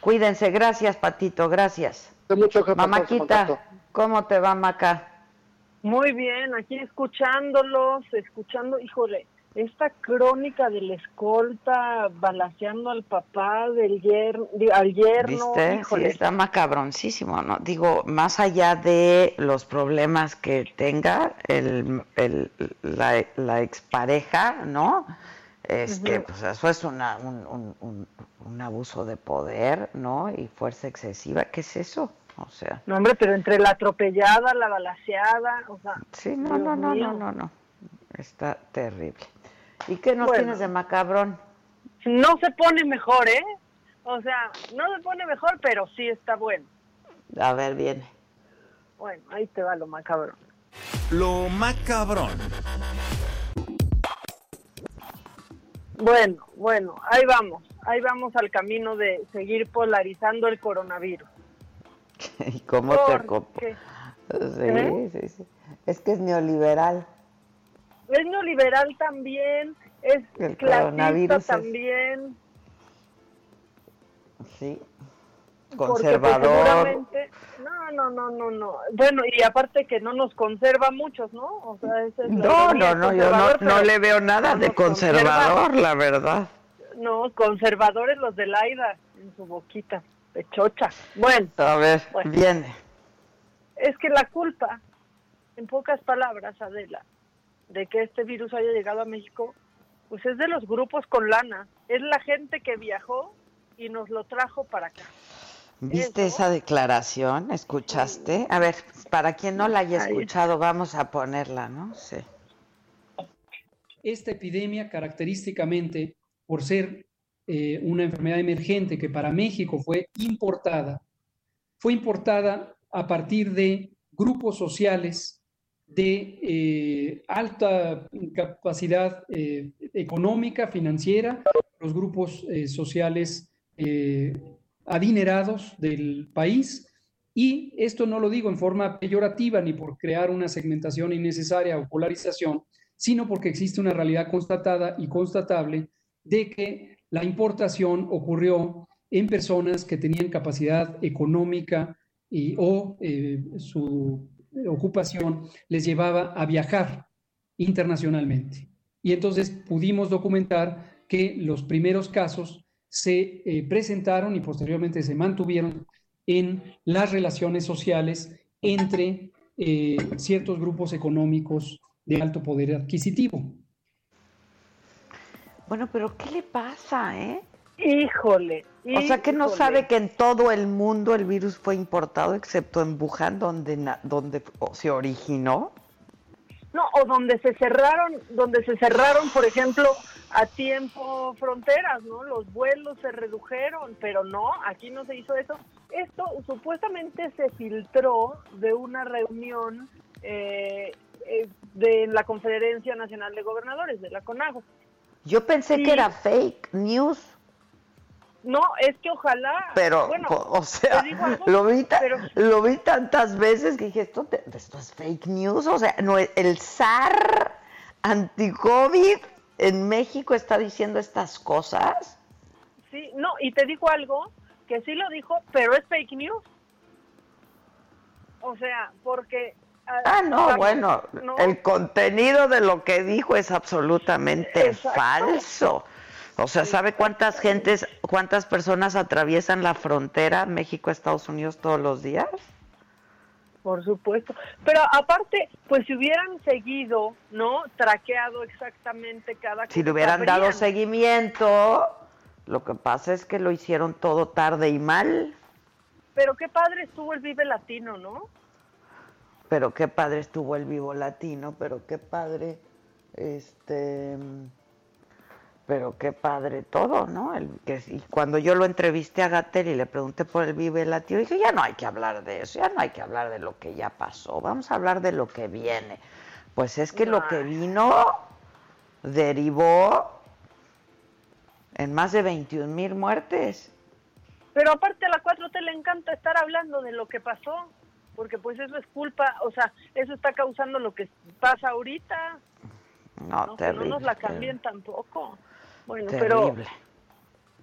Cuídense, gracias Patito, gracias. Mucho Mamáquita, ¿cómo te va Maca? Muy bien, aquí escuchándolos, escuchando, híjole, esta crónica de la escolta balaseando al papá del yerno, al yerno. ¿Viste? Sí, está macabroncísimo, ¿no? Digo, más allá de los problemas que tenga el, el, la, la expareja, ¿no? Este, pues eso es una, un, un, un, abuso de poder, ¿no? Y fuerza excesiva. ¿Qué es eso? O sea. No, hombre, pero entre la atropellada, la balaseada, o sea. Sí, no, no, no, no, no, no. Está terrible. ¿Y qué nos tienes de macabrón? No se pone mejor, ¿eh? O sea, no se pone mejor, pero sí está bueno. A ver, viene. Bueno, ahí te va lo macabrón. Lo macabrón. Bueno, bueno, ahí vamos. Ahí vamos al camino de seguir polarizando el coronavirus. ¿Y cómo te Sí, ¿Eh? sí, sí. Es que es neoliberal es neoliberal también, es clasista también. Sí. Pues, Conservador. no, no, no, no, no. Bueno, y aparte que no nos conserva muchos, ¿no? O sea, ese es no, no, no, yo no, le veo nada de conservador, la verdad. No, conservadores los de Laida en su boquita. pechocha. Bueno. A ver, viene. Es que la culpa, en pocas palabras, Adela, de que este virus haya llegado a México, pues es de los grupos con lana. Es la gente que viajó y nos lo trajo para acá. ¿Viste esa declaración? ¿Escuchaste? A ver, para quien no la haya escuchado, vamos a ponerla, ¿no? Sí. Esta epidemia, característicamente, por ser eh, una enfermedad emergente que para México fue importada, fue importada a partir de grupos sociales de eh, alta capacidad eh, económica, financiera, los grupos sociales adinerados del país. Y esto no lo digo en forma peyorativa ni por crear una segmentación innecesaria o polarización, sino porque existe una realidad constatada y constatable de que la importación ocurrió en personas que tenían capacidad económica y, o eh, su ocupación les llevaba a viajar internacionalmente. Y entonces pudimos documentar que los primeros casos se eh, presentaron y posteriormente se mantuvieron en las relaciones sociales entre eh, ciertos grupos económicos de alto poder adquisitivo. Bueno, pero ¿qué le pasa, eh? Híjole. O sea que no sabe que en todo el mundo el virus fue importado, excepto en Wuhan, donde, donde se originó. No, o donde se cerraron, donde se cerraron, por ejemplo, a tiempo fronteras, ¿no? Los vuelos se redujeron, pero no, aquí no se hizo eso. Esto supuestamente se filtró de una reunión eh, eh, de la Conferencia Nacional de Gobernadores, de la CONAGO. Yo pensé que era fake news. No, es que ojalá. Pero, o sea, lo, vi lo vi tantas veces que dije, esto, esto es fake news. O sea, no, el SAR anti-COVID en México está diciendo estas cosas. Sí, no, y te digo algo, que sí lo dijo, pero es fake news. O sea, porque Ah, no, bueno, el contenido de lo que dijo es absolutamente falso. O sea, ¿sabe cuántas gentes, cuántas personas atraviesan la frontera México-Estados Unidos todos los días? Por supuesto. Pero aparte, pues si hubieran seguido, ¿no? Traqueado exactamente cada Si le hubieran dado seguimiento, lo que pasa es que lo hicieron todo tarde y mal. Pero qué padre estuvo el Vive Latino, ¿no? pero qué padre estuvo el vivo latino, pero qué padre, este, pero qué padre todo, ¿no? El, que, y cuando yo lo entrevisté a Gatel y le pregunté por el vive latino, dije, ya no hay que hablar de eso, ya no hay que hablar de lo que ya pasó, vamos a hablar de lo que viene. Pues es que lo que vino derivó en más de 21 mil muertes. Pero aparte a la 4T le encanta estar hablando de lo que pasó porque pues eso es culpa, o sea, eso está causando lo que pasa ahorita. No, terrible, no nos la cambien tampoco. Bueno, pero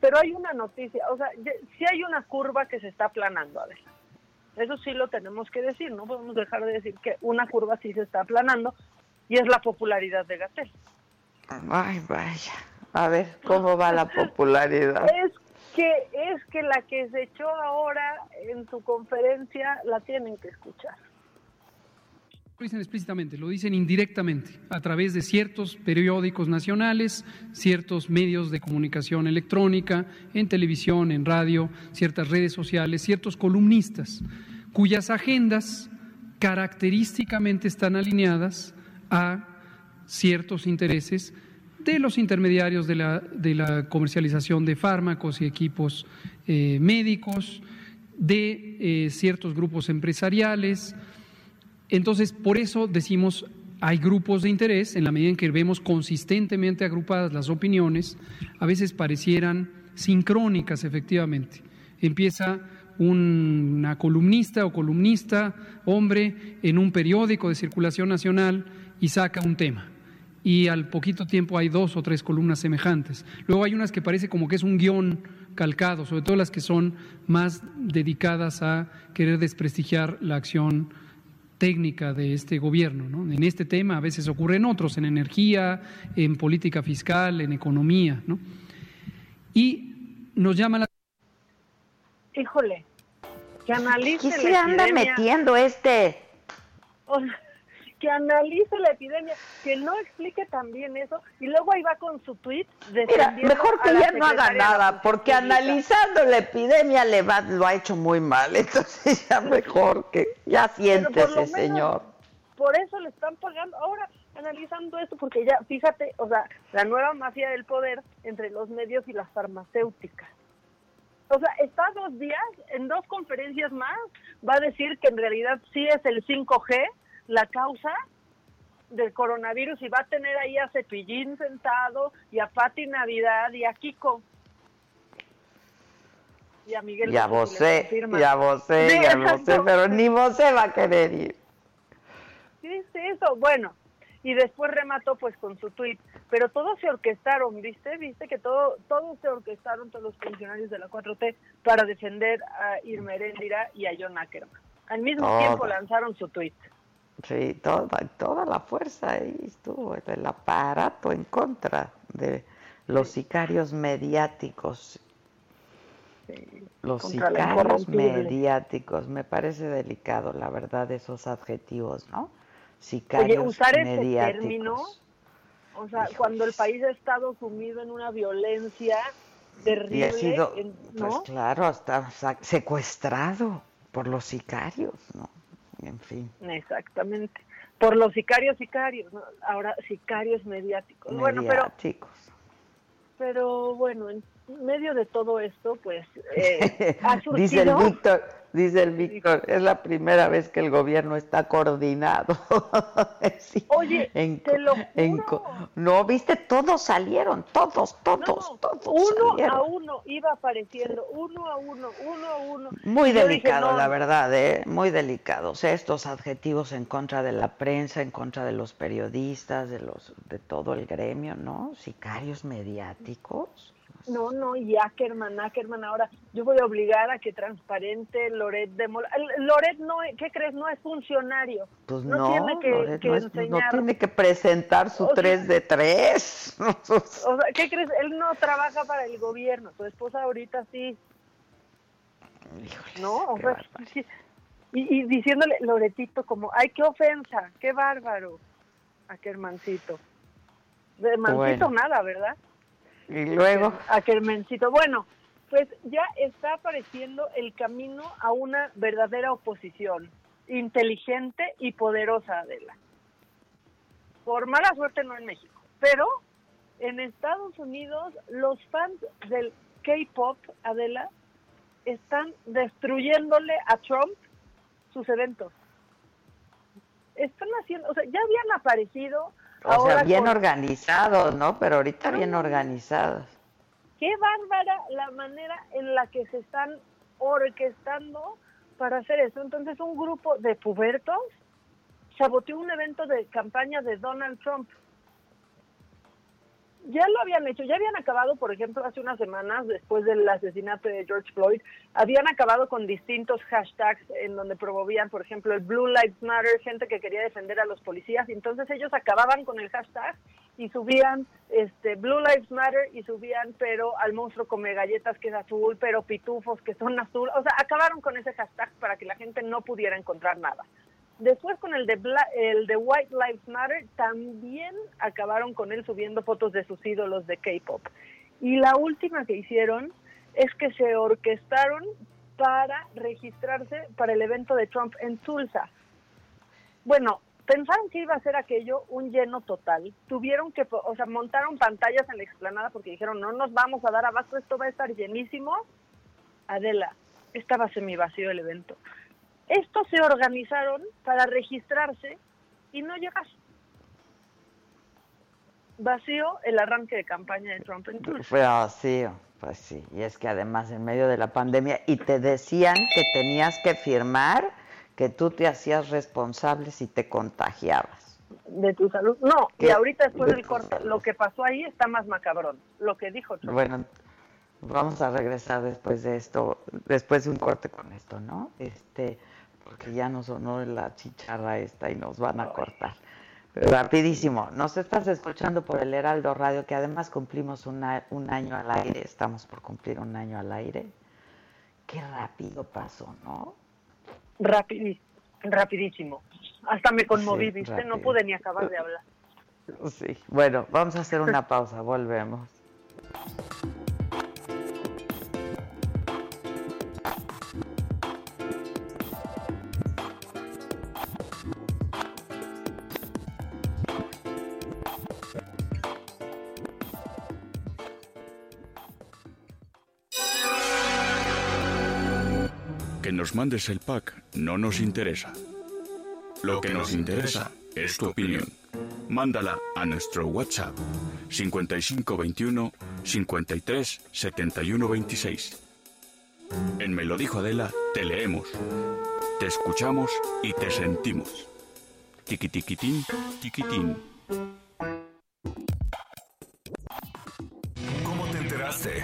pero hay una noticia, o sea, sí hay una curva que se está aplanando, a ver. Eso sí lo tenemos que decir, no podemos dejar de decir que una curva sí se está aplanando y es la popularidad de Gatel. Ay, vaya. A ver, ¿cómo va la popularidad? Es que es que la que se echó ahora en su conferencia la tienen que escuchar. Lo dicen explícitamente, lo dicen indirectamente, a través de ciertos periódicos nacionales, ciertos medios de comunicación electrónica, en televisión, en radio, ciertas redes sociales, ciertos columnistas, cuyas agendas característicamente están alineadas a ciertos intereses de los intermediarios de la, comercialización de fármacos y equipos eh, médicos, de eh, ciertos grupos empresariales. Entonces, por eso decimos, hay grupos de interés, en la medida en que vemos consistentemente agrupadas las opiniones, a veces parecieran sincrónicas, efectivamente. Empieza una columnista o columnista, hombre, en un periódico de circulación nacional y saca un tema y al poquito tiempo hay dos o tres columnas semejantes. Luego hay unas que parece como que es un guion calcado, sobre todo las que son más dedicadas a querer desprestigiar la acción técnica de este gobierno. ¿no? En este tema a veces ocurren otros, en energía, en política fiscal, en economía. ¿no? Y nos llama la híjole, que analice ¿Qué se anda metiendo este? Que analice la epidemia, que no explique también eso, y luego ahí va con su tweet Mira, mejor que ya no haga nada, porque analizando la epidemia le va, lo ha hecho muy mal, entonces ya mejor que ya siéntese, señor. Por eso le están pagando. Ahora, analizando esto, porque ya, fíjate, o sea, la nueva mafia del poder entre los medios y las farmacéuticas. O sea, está dos días, en dos conferencias más, va a decir que en realidad sí es el 5G la causa del coronavirus y va a tener ahí a Cepillín sentado y a Pati Navidad y a Kiko. Y a Miguel. Y a Bosé, y a Bosé, y a Bosé, pero ni Bosé va a querer ir. Sí, sí, eso. Bueno, y después remató pues con su tweet. Pero todos se orquestaron, ¿viste? ¿Viste que todo, todos se orquestaron, todos los funcionarios de la 4T, para defender a Irma Heréndira y a John Ackerman. Al mismo tiempo lanzaron su tweet. Sí, toda, toda la fuerza ahí estuvo, el aparato en contra de los sicarios mediáticos. los sicarios mediáticos, me parece delicado, la verdad, esos adjetivos, ¿no? Sicarios Oye, usar ese término, o sea, cuando el país ha estado sumido en una violencia terrible, y ha sido, pues claro, hasta secuestrado por los sicarios, ¿no? En fin. Exactamente. Por los sicarios, sicarios, ahora sicarios mediáticos. Bueno, pero pero bueno, en medio de todo esto, pues eh, ha surgido... dice el Víctor, dice el Víctor, es la primera vez que el gobierno está coordinado. Oye, te lo no, viste, todos salieron, todos, todos, todos. Uno a uno iba apareciendo, uno a uno, uno a uno. Muy delicado, la verdad, ¿eh? muy delicado. O sea, estos adjetivos en contra de la prensa, en contra de los periodistas, de los, de todo el gremio, ¿no? Sicarios mediáticos. No, no, y Ackerman, Ackerman, ahora yo voy a obligar a que transparente Loret de Mola. Loret, no, ¿qué crees? No es funcionario. Pues no, tiene que, no, tiene que presentar su 3 de 3. o sea, ¿qué crees? Él no trabaja para el gobierno, su esposa ahorita sí. no, o sea, y, y, diciéndole Loretito como, ay, qué ofensa, qué bárbaro, Ackermancito. De Mancito nada, ¿verdad? Y luego. A Kermencito. Bueno, pues ya está apareciendo el camino a una verdadera oposición, inteligente y poderosa, Adela. Por mala suerte no en México, pero en Estados Unidos los fans del K-Pop, Adela, están destruyéndole a Trump sus eventos. Están haciendo, o sea, ya habían aparecido o sea, bien organizados, ¿no? Pero ahorita bien organizados. Qué bárbara la manera en la que se están orquestando para hacer eso. Entonces, un grupo de pubertos saboteó un evento de campaña de Donald Trump ya lo habían hecho, ya habían acabado, por ejemplo, hace unas semanas, después del asesinato de George Floyd, habían acabado con distintos hashtags en donde promovían, por ejemplo, el Blue Lives Matter, gente que quería defender a los policías, y entonces ellos acababan con el hashtag y subían este Blue Lives Matter y subían pero al monstruo come galletas que es azul, pero pitufos que son azul, o sea, acabaron con ese hashtag para que la gente no pudiera encontrar nada. Después con el de, el de White Lives Matter también acabaron con él subiendo fotos de sus ídolos de K-Pop. Y la última que hicieron es que se orquestaron para registrarse para el evento de Trump en Tulsa. Bueno, pensaron que iba a ser aquello un lleno total. Tuvieron que, o sea, montaron pantallas en la explanada porque dijeron, no nos vamos a dar abasto, esto va a estar llenísimo. Adela, estaba semi vacío el evento. Estos se organizaron para registrarse y no llegar. Vacío el arranque de campaña de Trump en Tulsa. Fue vacío, pues sí. Y es que además en medio de la pandemia, y te decían que tenías que firmar que tú te hacías responsable si te contagiabas. De tu salud. No, y ahorita después del corte, lo que pasó ahí está más macabrón. Lo que dijo Trump. Bueno, vamos a regresar después de esto, después de un corte con esto, ¿no? Este porque ya nos sonó la chicharra esta y nos van a cortar. Rapidísimo, nos estás escuchando por el Heraldo Radio, que además cumplimos un año al aire, estamos por cumplir un año al aire. qué rápido pasó, ¿no? Rapidísimo, rapidísimo. Hasta me conmoví, Sí, ¿viste? No pude ni acabar de hablar. Sí. Bueno, vamos a hacer una pausa, volvemos. Mandes el pack no nos interesa. Lo que nos interesa es tu opinión. Mándala a nuestro WhatsApp 5521 53 71 26. En Me Adela, te leemos, te escuchamos y te sentimos. Tiquitiquitín, tiquitín. ¿Cómo te enteraste?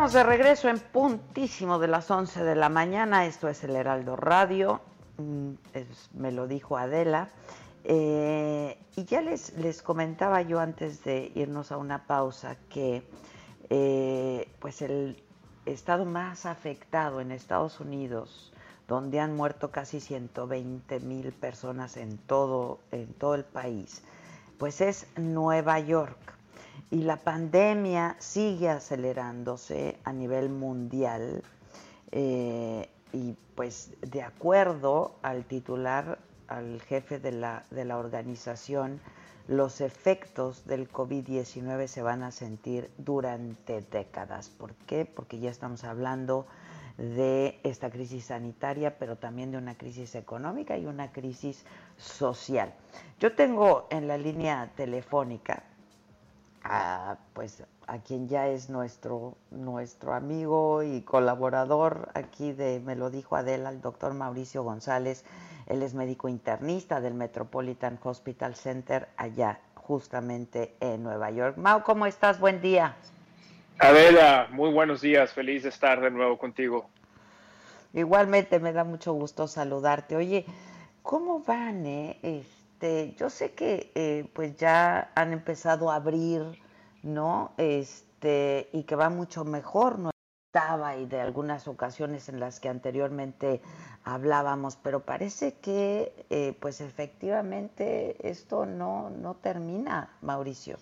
Estamos de regreso en puntísimo de las 11 de la mañana. Esto es el Heraldo Radio. Mm, me lo dijo Adela. Eh, y ya les, les comentaba yo antes de irnos a una pausa que eh, pues el estado más afectado en Estados Unidos, donde han muerto casi 120 mil personas en todo, en todo el país, pues es Nueva York. Y la pandemia sigue acelerándose a nivel mundial. eh, y pues de acuerdo al titular, al jefe de la, de la organización, los efectos del COVID-19 se van a sentir durante décadas. ¿Por qué? Porque ya estamos hablando de esta crisis sanitaria, pero también de una crisis económica y una crisis social. Yo tengo en la línea telefónica a, pues, a quien ya es nuestro, nuestro amigo y colaborador aquí de Me lo dijo Adela, el doctor Mauricio González. Él es médico internista del Metropolitan Hospital Center allá justamente en Nueva York. Mau, ¿cómo estás? Buen día. Adela, muy buenos días, feliz de estar de nuevo contigo. Igualmente me da mucho gusto saludarte. Oye, ¿cómo van? Eh? Este, yo sé que eh, pues ya han empezado a abrir, ¿no? Este, y que va mucho mejor, no estaba y de algunas ocasiones en las que anteriormente hablábamos, pero parece que eh, pues efectivamente esto no, no termina, Mauricio.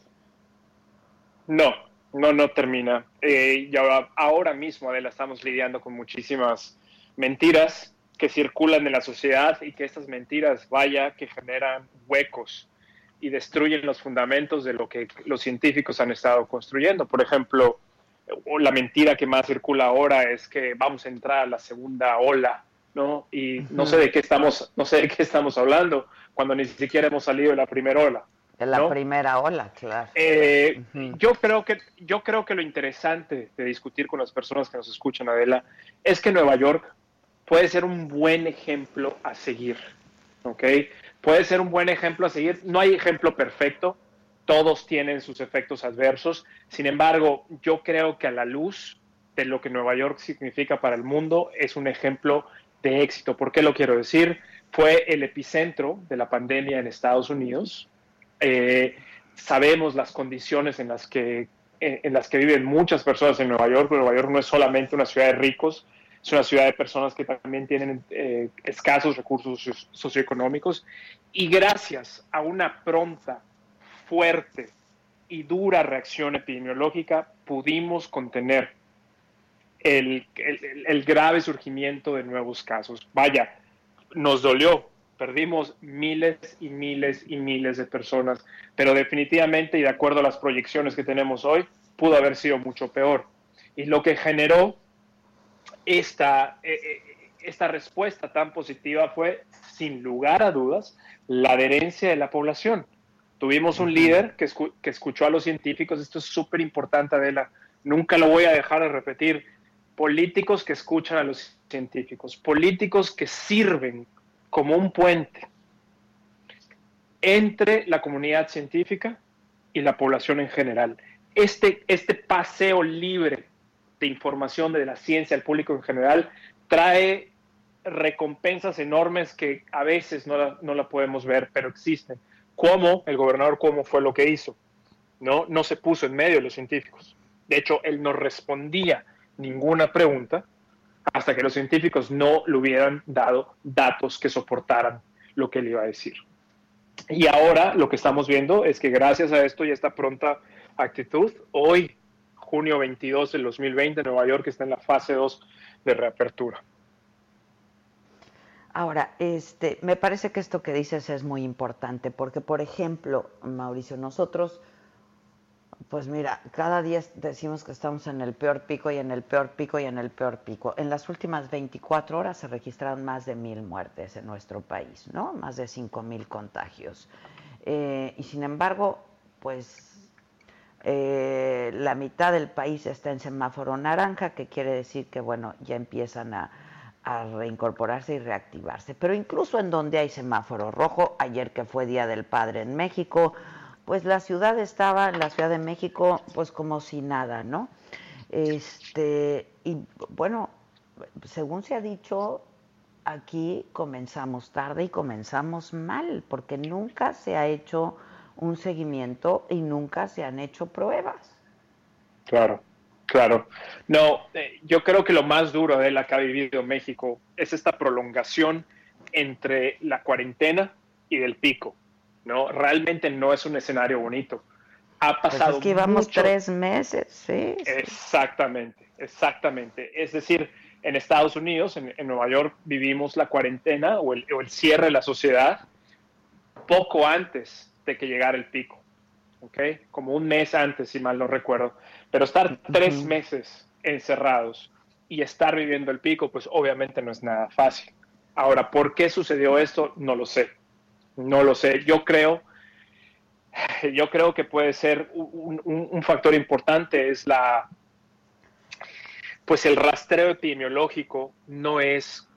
No, no, no termina. Eh, y ahora, ahora mismo, Adela, estamos lidiando con muchísimas mentiras que circulan en la sociedad y que estas mentiras, vaya, que generan huecos y destruyen los fundamentos de lo que los científicos han estado construyendo. Por ejemplo, la mentira que más circula ahora es que vamos a entrar a la segunda ola, ¿no? Y no sé de qué estamos, no sé de qué estamos hablando cuando ni siquiera hemos salido de la primera ola. De la ¿no? primera ola, claro. Eh, yo creo que yo creo que lo interesante de discutir con las personas que nos escuchan, Adela, es que Nueva York puede ser un buen ejemplo a seguir, ¿ok? Puede ser un buen ejemplo a seguir. No hay ejemplo perfecto, todos tienen sus efectos adversos. Sin embargo, yo creo que a la luz de lo que Nueva York significa para el mundo, es un ejemplo de éxito. ¿Por qué lo quiero decir? Fue el epicentro de la pandemia en Estados Unidos. Eh, sabemos las condiciones en las que en, en, las que viven muchas personas en Nueva York. Nueva York no es solamente una ciudad de ricos, es una ciudad de personas que también tienen eh, escasos recursos socioeconómicos. Y gracias a una pronta, fuerte y dura reacción epidemiológica, pudimos contener el, el, el grave surgimiento de nuevos casos. Vaya, nos dolió, perdimos miles y miles y miles de personas, pero definitivamente y de acuerdo a las proyecciones que tenemos hoy, pudo haber sido mucho peor. Y lo que generó esta, eh, esta respuesta tan positiva fue, sin lugar a dudas, la adherencia de la población. Tuvimos un líder que, que escuchó a los científicos, esto es súper importante, Adela, nunca lo voy a dejar de repetir, políticos que escuchan a los científicos, políticos que sirven como un puente entre la comunidad científica y la población en general. Este, este paseo libre de información de la ciencia al público en general trae recompensas enormes que a veces no la, no la podemos ver, pero existen. Como el gobernador cómo fue lo que hizo, ¿no? No se puso en medio de los científicos. De hecho, él no respondía ninguna pregunta hasta que los científicos no le hubieran dado datos que soportaran lo que él iba a decir. Y ahora lo que estamos viendo es que gracias a esto y esta pronta actitud, hoy, junio 22 del 2020, Nueva York está en la fase 2 de reapertura. Ahora, este, me parece que esto que dices es muy importante, porque, por ejemplo, Mauricio, nosotros pues mira, cada día decimos que estamos en el peor pico y en el peor pico y en el peor pico. En las últimas 24 horas se registraron más de mil muertes en nuestro país, ¿no? Más de cinco mil contagios. Eh, y sin embargo, pues eh, la mitad del país está en semáforo naranja, que quiere decir que, bueno, ya empiezan a, reincorporarse y reactivarse. Pero incluso en donde hay semáforo rojo, ayer que fue Día del Padre en México, pues la ciudad estaba, la Ciudad de México, pues como si nada, ¿no? Este, y bueno, según se ha dicho, aquí comenzamos tarde y comenzamos mal, porque nunca se ha hecho un seguimiento y nunca se han hecho pruebas. Claro, claro. No, eh, yo creo que lo más duro de la que ha vivido México es esta prolongación entre la cuarentena y del pico. ¿no? Realmente no es un escenario bonito. Ha pues pasado. es que llevamos tres meses, sí. Exactamente, exactamente. Es decir, en Estados Unidos, en, Nueva York, vivimos la cuarentena o el, cierre de la sociedad poco antes de que llegara el pico, ¿ok? Como un mes antes, si mal no recuerdo. Pero estar tres meses encerrados y estar viviendo el pico, pues obviamente no es nada fácil. Ahora, ¿por qué sucedió esto? No lo sé. No lo sé. Yo creo, yo creo que puede ser un, factor importante es la, pues el rastreo epidemiológico no es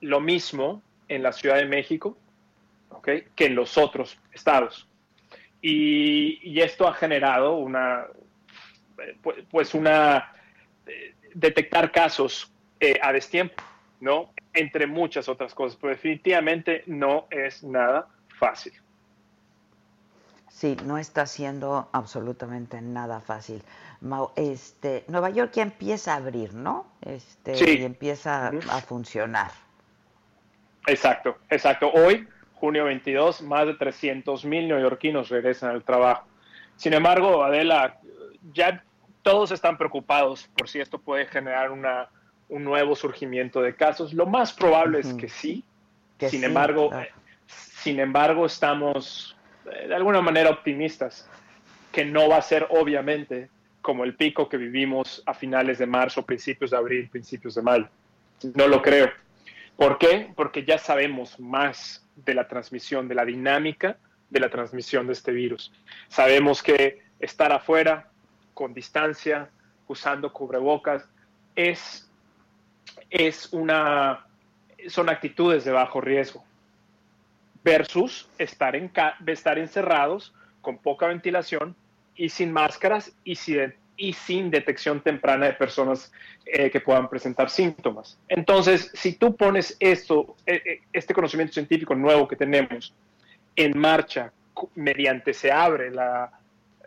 lo mismo en la Ciudad de México que en los otros estados. Y, esto ha generado una, pues una, detectar casos eh, a destiempo, ¿no? entre muchas otras cosas, pero definitivamente no es nada fácil. Sí, no está siendo absolutamente nada fácil. Este, Nueva York ya empieza a abrir, ¿no? Este, sí. Y empieza a funcionar. Exacto, exacto. Hoy, junio 22, más de 300 mil neoyorquinos regresan al trabajo. Sin embargo, Adela, ya todos están preocupados por si esto puede generar una un nuevo surgimiento de casos. Lo más probable es que sí. sin embargo, sin embargo, estamos eh, de alguna manera optimistas que no va a ser obviamente como el pico que vivimos a finales de marzo, principios de abril, principios de mayo. No lo creo. ¿Por qué? Porque ya sabemos más de la transmisión, de la dinámica de la transmisión de este virus. Sabemos que estar afuera, con distancia, usando cubrebocas, es es una, son actitudes de bajo riesgo versus estar, en, estar encerrados con poca ventilación y sin máscaras y sin, y sin detección temprana de personas eh, que puedan presentar síntomas. Entonces, si tú pones esto, eh, eh, este conocimiento científico nuevo que tenemos en marcha mediante se abre la,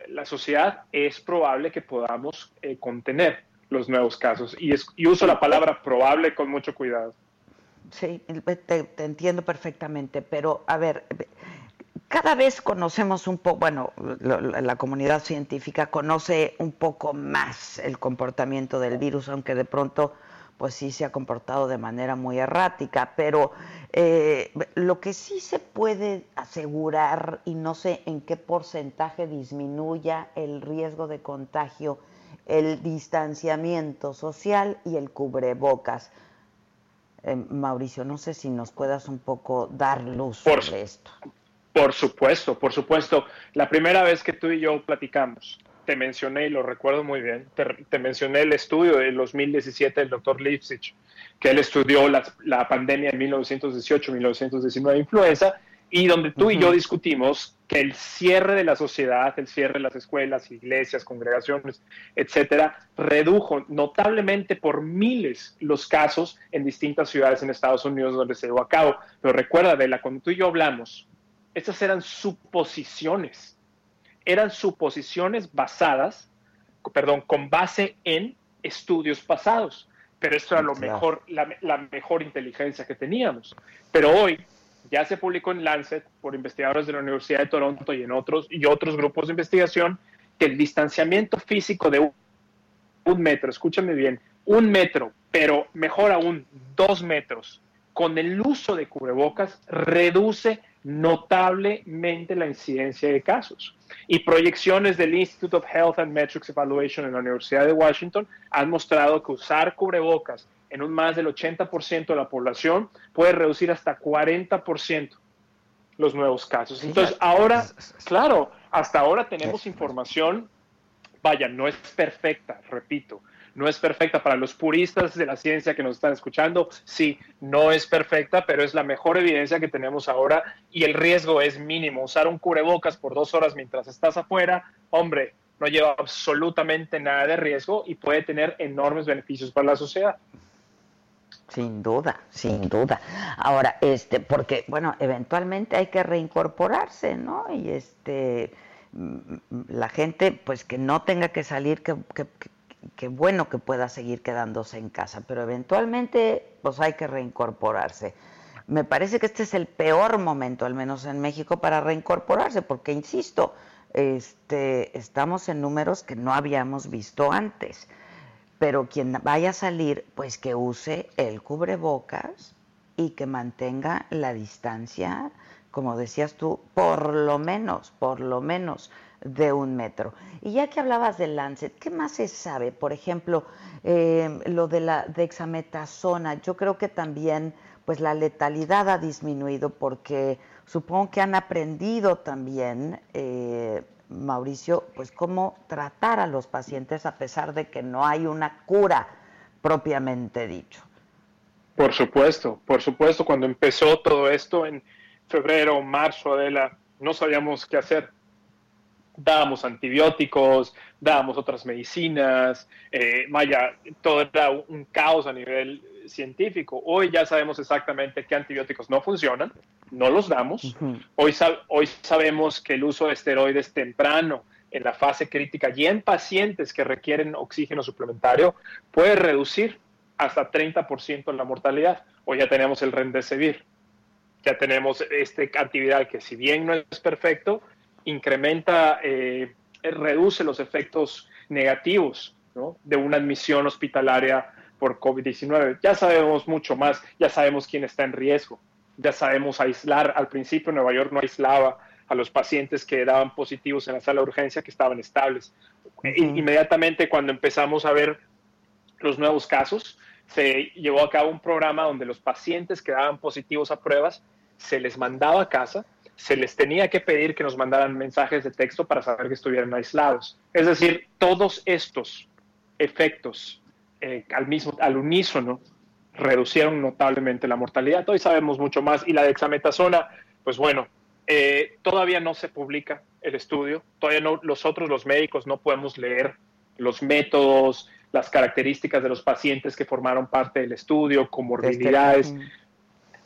la sociedad, es probable que podamos contener los nuevos casos. Y, es, y uso la palabra probable con mucho cuidado. Sí, te, entiendo perfectamente, pero a ver, cada vez conocemos un poco, bueno, la comunidad científica conoce un poco más el comportamiento del virus, aunque de pronto pues sí se ha comportado de manera muy errática, pero eh, lo que sí se puede asegurar, y no sé en qué porcentaje disminuya el riesgo de contagio el distanciamiento social y el cubrebocas. Eh, Mauricio, no sé si nos puedas un poco dar luz sobre esto. Por supuesto, por supuesto. La primera vez que tú y yo platicamos, te mencioné, y lo recuerdo muy bien, te, mencioné el estudio del 2017 del doctor Lipsich, que él estudió la, la pandemia de 1918-1919 influenza, y donde tú y yo discutimos que el cierre de la sociedad, el cierre de las escuelas, iglesias, congregaciones, etcétera, redujo notablemente por miles los casos en distintas ciudades en Estados Unidos donde se llevó a cabo. Pero recuerda, la cuando tú y yo hablamos, estas eran suposiciones, eran suposiciones basadas, perdón, con base en estudios pasados. Pero esto era lo mejor, la, la mejor inteligencia que teníamos. Pero hoy ya se publicó en Lancet por investigadores de la Universidad de Toronto y en otros y otros grupos de investigación que el distanciamiento físico de un, metro, escúchame bien, un metro, pero mejor aún dos metros, con el uso de cubrebocas reduce notablemente la incidencia de casos. Y proyecciones del Institute of Health and Metrics Evaluation en la Universidad de Washington han mostrado que usar cubrebocas en un más del 80% de la población, puede reducir hasta 40% los nuevos casos. Entonces, ahora, claro, hasta ahora tenemos información, vaya, no es perfecta, repito, no es perfecta para los puristas de la ciencia que nos están escuchando, sí, no es perfecta, pero es la mejor evidencia que tenemos ahora y el riesgo es mínimo. Usar un cubrebocas por dos horas mientras estás afuera, hombre, no lleva absolutamente nada de riesgo y puede tener enormes beneficios para la sociedad. Sin duda, sin duda. Ahora, este, porque, bueno, eventualmente hay que reincorporarse, ¿no? Y este, mm, la gente, pues que no tenga que salir, que, que, bueno que pueda seguir quedándose en casa, pero eventualmente, pues hay que reincorporarse. Me parece que este es el peor momento, al menos en México, para reincorporarse, porque, insisto, este, estamos en números que no habíamos visto antes pero quien vaya a salir, pues que use el cubrebocas y que mantenga la distancia, como decías tú, por lo menos, por lo menos de un metro. Y ya que hablabas del Lancet, ¿qué más se sabe? Por ejemplo, eh, lo de la dexametasona, yo creo que también pues la letalidad ha disminuido porque supongo que han aprendido también eh, Mauricio, pues cómo tratar a los pacientes a pesar de que no hay una cura propiamente dicho. Por supuesto, por supuesto, cuando empezó todo esto en febrero, marzo, Adela, no sabíamos qué hacer. Dábamos antibióticos, dábamos otras medicinas, eh, vaya, todo era un caos a nivel científico. Hoy ya sabemos exactamente qué antibióticos no funcionan, no los damos. hoy, hoy sabemos que el uso de esteroides temprano en la fase crítica y en pacientes que requieren oxígeno suplementario puede reducir hasta 30% la mortalidad. Hoy ya tenemos el Remdesivir, ya tenemos este actividad que si bien no es perfecto, incrementa, eh, reduce los efectos negativos de una admisión hospitalaria por COVID-19. Ya sabemos mucho más, ya sabemos quién está en riesgo, ya sabemos aislar. Al principio Nueva York no aislaba a los pacientes que daban positivos en la sala de urgencia que estaban estables. Inmediatamente cuando empezamos a ver los nuevos casos, se llevó a cabo un programa donde los pacientes que daban positivos a pruebas se les mandaba a casa, se les tenía que pedir que nos mandaran mensajes de texto para saber que estuvieran aislados. Es decir, todos estos efectos eh, al, mismo, al unísono reducieron notablemente la mortalidad. Hoy sabemos mucho más y la dexametasona, pues bueno, eh, todavía no se publica el estudio, todavía no, nosotros los médicos no podemos leer los métodos, las características de los pacientes que formaron parte del estudio, comorbilidades,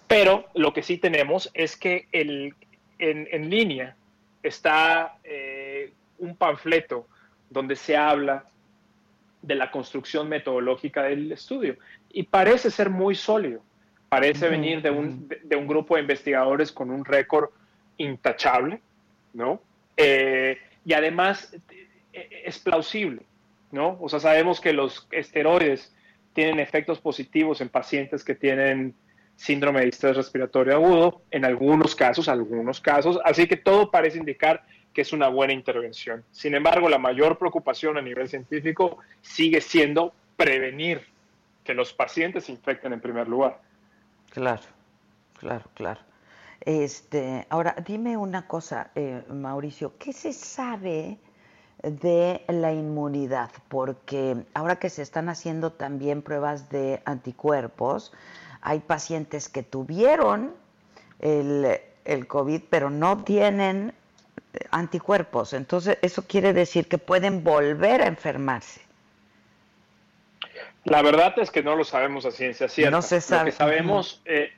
pero lo que sí tenemos es que el, en, línea está eh, un panfleto donde se habla de la construcción metodológica del estudio. Y parece ser muy sólido, parece venir de un, de, un, grupo de investigadores con un récord intachable, ¿no? Eh, y además eh, es plausible, ¿no? O sea, sabemos que los esteroides tienen efectos positivos en pacientes que tienen síndrome de estrés respiratorio agudo, en algunos casos, algunos casos, así que todo parece indicar que es una buena intervención. Sin embargo, la mayor preocupación a nivel científico sigue siendo prevenir que los pacientes se infecten en primer lugar. Claro, claro, claro. Este, ahora, dime una cosa, eh, Mauricio, ¿qué se sabe de la inmunidad? Porque ahora que se están haciendo también pruebas de anticuerpos, hay pacientes que tuvieron el, el COVID, pero no tienen anticuerpos. Entonces, eso quiere decir que pueden volver a enfermarse. La verdad es que no lo sabemos a ciencia cierta. No se sabe. Lo que sabemos, eh,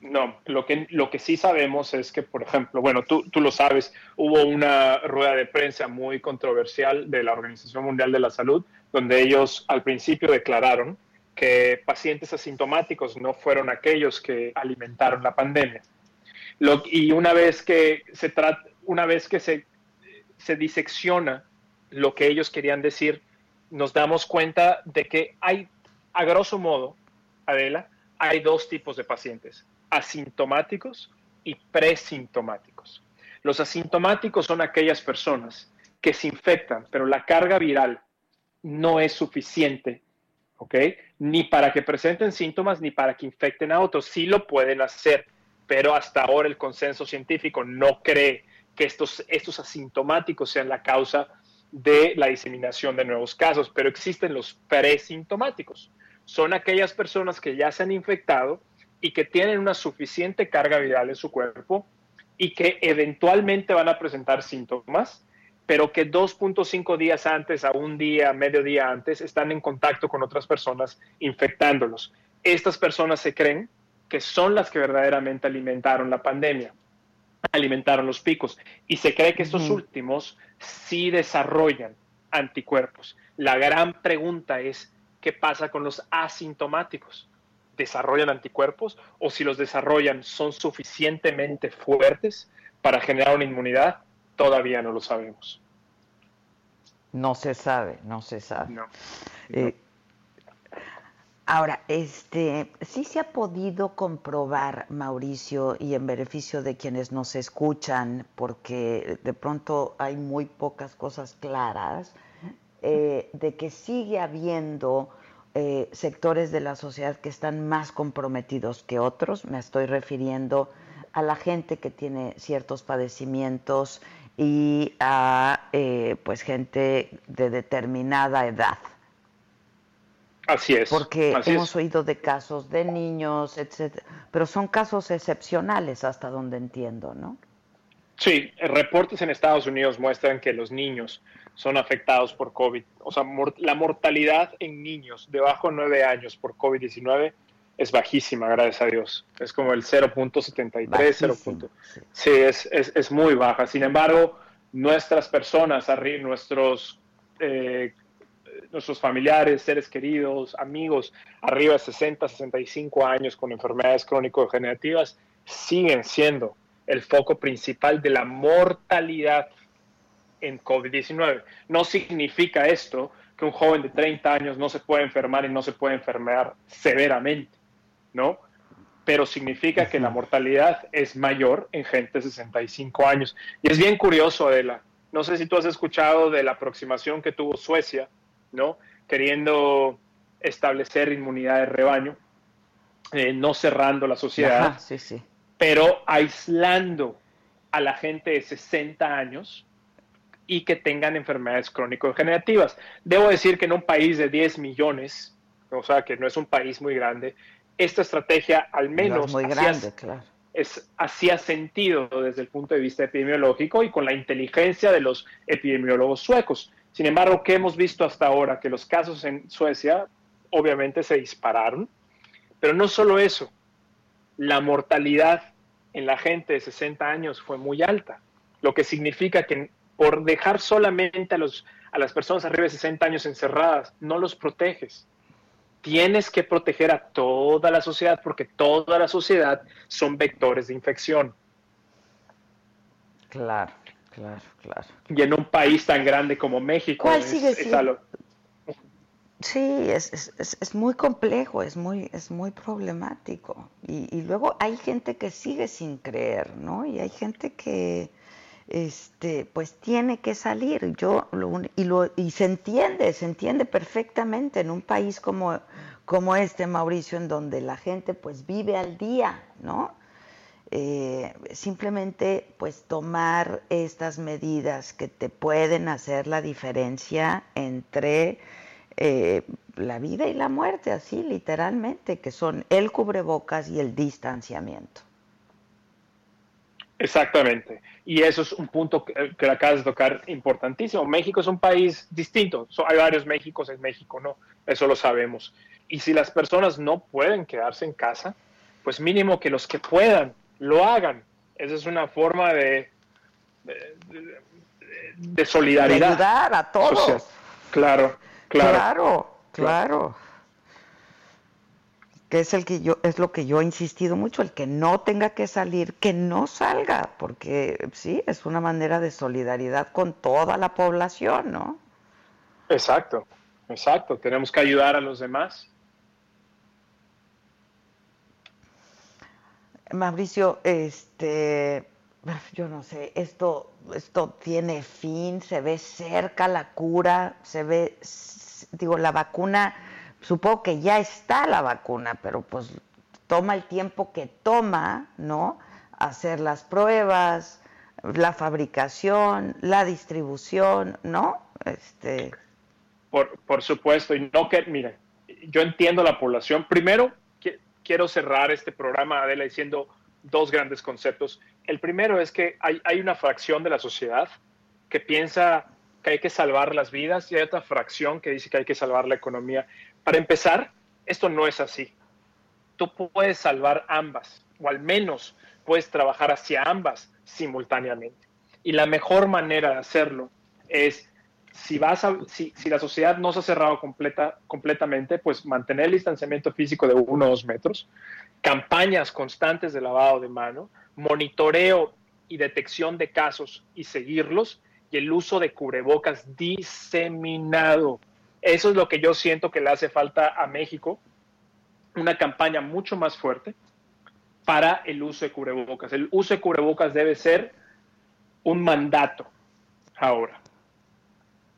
no, lo que, lo que sí sabemos es que, por ejemplo, bueno, tú, tú lo sabes, hubo una rueda de prensa muy controversial de la Organización Mundial de la Salud, donde ellos al principio declararon que pacientes asintomáticos no fueron aquellos que alimentaron la pandemia. Lo, y una vez que se trata, una vez que se, se disecciona lo que ellos querían decir, nos damos cuenta de que hay, a grosso modo, Adela, hay dos tipos de pacientes, asintomáticos y presintomáticos. Los asintomáticos son aquellas personas que se infectan, pero la carga viral no es suficiente, ¿ok? Ni para que presenten síntomas ni para que infecten a otros. Sí lo pueden hacer, pero hasta ahora el consenso científico no cree que estos, estos asintomáticos sean la causa de la diseminación de nuevos casos, pero existen los presintomáticos. Son aquellas personas que ya se han infectado y que tienen una suficiente carga viral en su cuerpo y que eventualmente van a presentar síntomas, pero que 2.5 días antes, a un día, medio día antes, están en contacto con otras personas infectándolos. Estas personas se creen que son las que verdaderamente alimentaron la pandemia alimentaron los picos. Y se cree que estos últimos sí desarrollan anticuerpos. La gran pregunta es, ¿qué pasa con los asintomáticos? ¿Desarrollan anticuerpos o si los desarrollan son suficientemente fuertes para generar una inmunidad? Todavía no lo sabemos. No se sabe, no se sabe. Eh, Ahora, este, sí se ha podido comprobar, Mauricio, y en beneficio de quienes nos escuchan, porque de pronto hay muy pocas cosas claras, eh, de que sigue habiendo eh, sectores de la sociedad que están más comprometidos que otros. Me estoy refiriendo a la gente que tiene ciertos padecimientos y a eh, pues gente de determinada edad. Así es. Porque hemos oído de casos de niños, etcétera, pero son casos excepcionales hasta donde entiendo, ¿no? Sí, reportes en Estados Unidos muestran que los niños son afectados por COVID. O sea, la mortalidad en niños debajo de 9 años por COVID-19 es bajísima, gracias a Dios. Es como el 0.73, 0. Sí, es, es, es, muy baja. Sin embargo, nuestras personas, nuestros eh, nuestros familiares, seres queridos, amigos arriba de 60, 65 años con enfermedades crónico-degenerativas siguen siendo el foco principal de la mortalidad en COVID-19. No significa esto que un joven de 30 años no se puede enfermar y no se puede enfermar severamente, ¿no? Pero significa que la mortalidad es mayor en gente de 65 años. Y es bien curioso, Adela. No sé si tú has escuchado de la aproximación que tuvo Suecia ¿no? Queriendo establecer inmunidad de rebaño, eh, no cerrando la sociedad, pero aislando a la gente de 60 años y que tengan enfermedades crónico-degenerativas. Debo decir que en un país de 10 millones, o sea, que no es un país muy grande, esta estrategia al menos es, hacía sentido desde el punto de vista epidemiológico y con la inteligencia de los epidemiólogos suecos. Sin embargo, ¿qué hemos visto hasta ahora? Que los casos en Suecia obviamente se dispararon, pero no solo eso, la mortalidad en la gente de 60 años fue muy alta, lo que significa que por dejar solamente a, los, a las personas arriba de 60 años encerradas, no los proteges. Tienes que proteger a toda la sociedad porque toda la sociedad son vectores de infección. Claro. Claro, claro. Y en un país tan grande como México. ¿Cuál sigue siendo? Sí, es, es, es, muy complejo, es muy, es muy problemático. Y, y, luego hay gente que sigue sin creer, ¿no? Y hay gente que, este, pues tiene que salir. Yo y, lo, y se entiende, se entiende perfectamente en un país como, como este, Mauricio, en donde la gente pues vive al día, ¿no? eh, simplemente pues tomar estas medidas que te pueden hacer la diferencia entre eh, la vida y la muerte, así literalmente, que son el cubrebocas y el distanciamiento. Exactamente. Y eso es un punto que, que acabas de tocar importantísimo. México es un país distinto. hay varios Méxicos en México, ¿no? Eso lo sabemos. Y si las personas no pueden quedarse en casa, pues mínimo que los que puedan lo hagan. Esa es una forma de, de, solidaridad. ayudar a todos. Claro, claro. Claro, claro. Que es el que yo, es lo que yo he insistido mucho, el que no tenga que salir, que no salga, porque sí, es una manera de solidaridad con toda la población, ¿no? Exacto, exacto. Tenemos que ayudar a los demás. Mauricio, este, yo no sé, esto, esto tiene fin, se ve cerca la cura, se ve, digo, la vacuna, supongo que ya está la vacuna, pero pues toma el tiempo que toma, ¿no? Hacer las pruebas, la fabricación, la distribución, ¿no? Este. Por, por supuesto, y no que, mire, yo entiendo la población. Primero, quiero cerrar este programa, Adela, diciendo dos grandes conceptos. El primero es que hay, hay una fracción de la sociedad que piensa que hay que salvar las vidas y hay otra fracción que dice que hay que salvar la economía. Para empezar, esto no es así. Tú puedes salvar ambas, o al menos puedes trabajar hacia ambas simultáneamente. Y la mejor manera de hacerlo es si, vas si, la sociedad no se ha cerrado completa, completamente, pues mantener el distanciamiento físico de uno o dos metros, campañas constantes de lavado de mano, monitoreo y detección de casos y seguirlos, y el uso de cubrebocas diseminado. Eso es lo que yo siento que le hace falta a México, una campaña mucho más fuerte para el uso de cubrebocas. El uso de cubrebocas debe ser un mandato ahora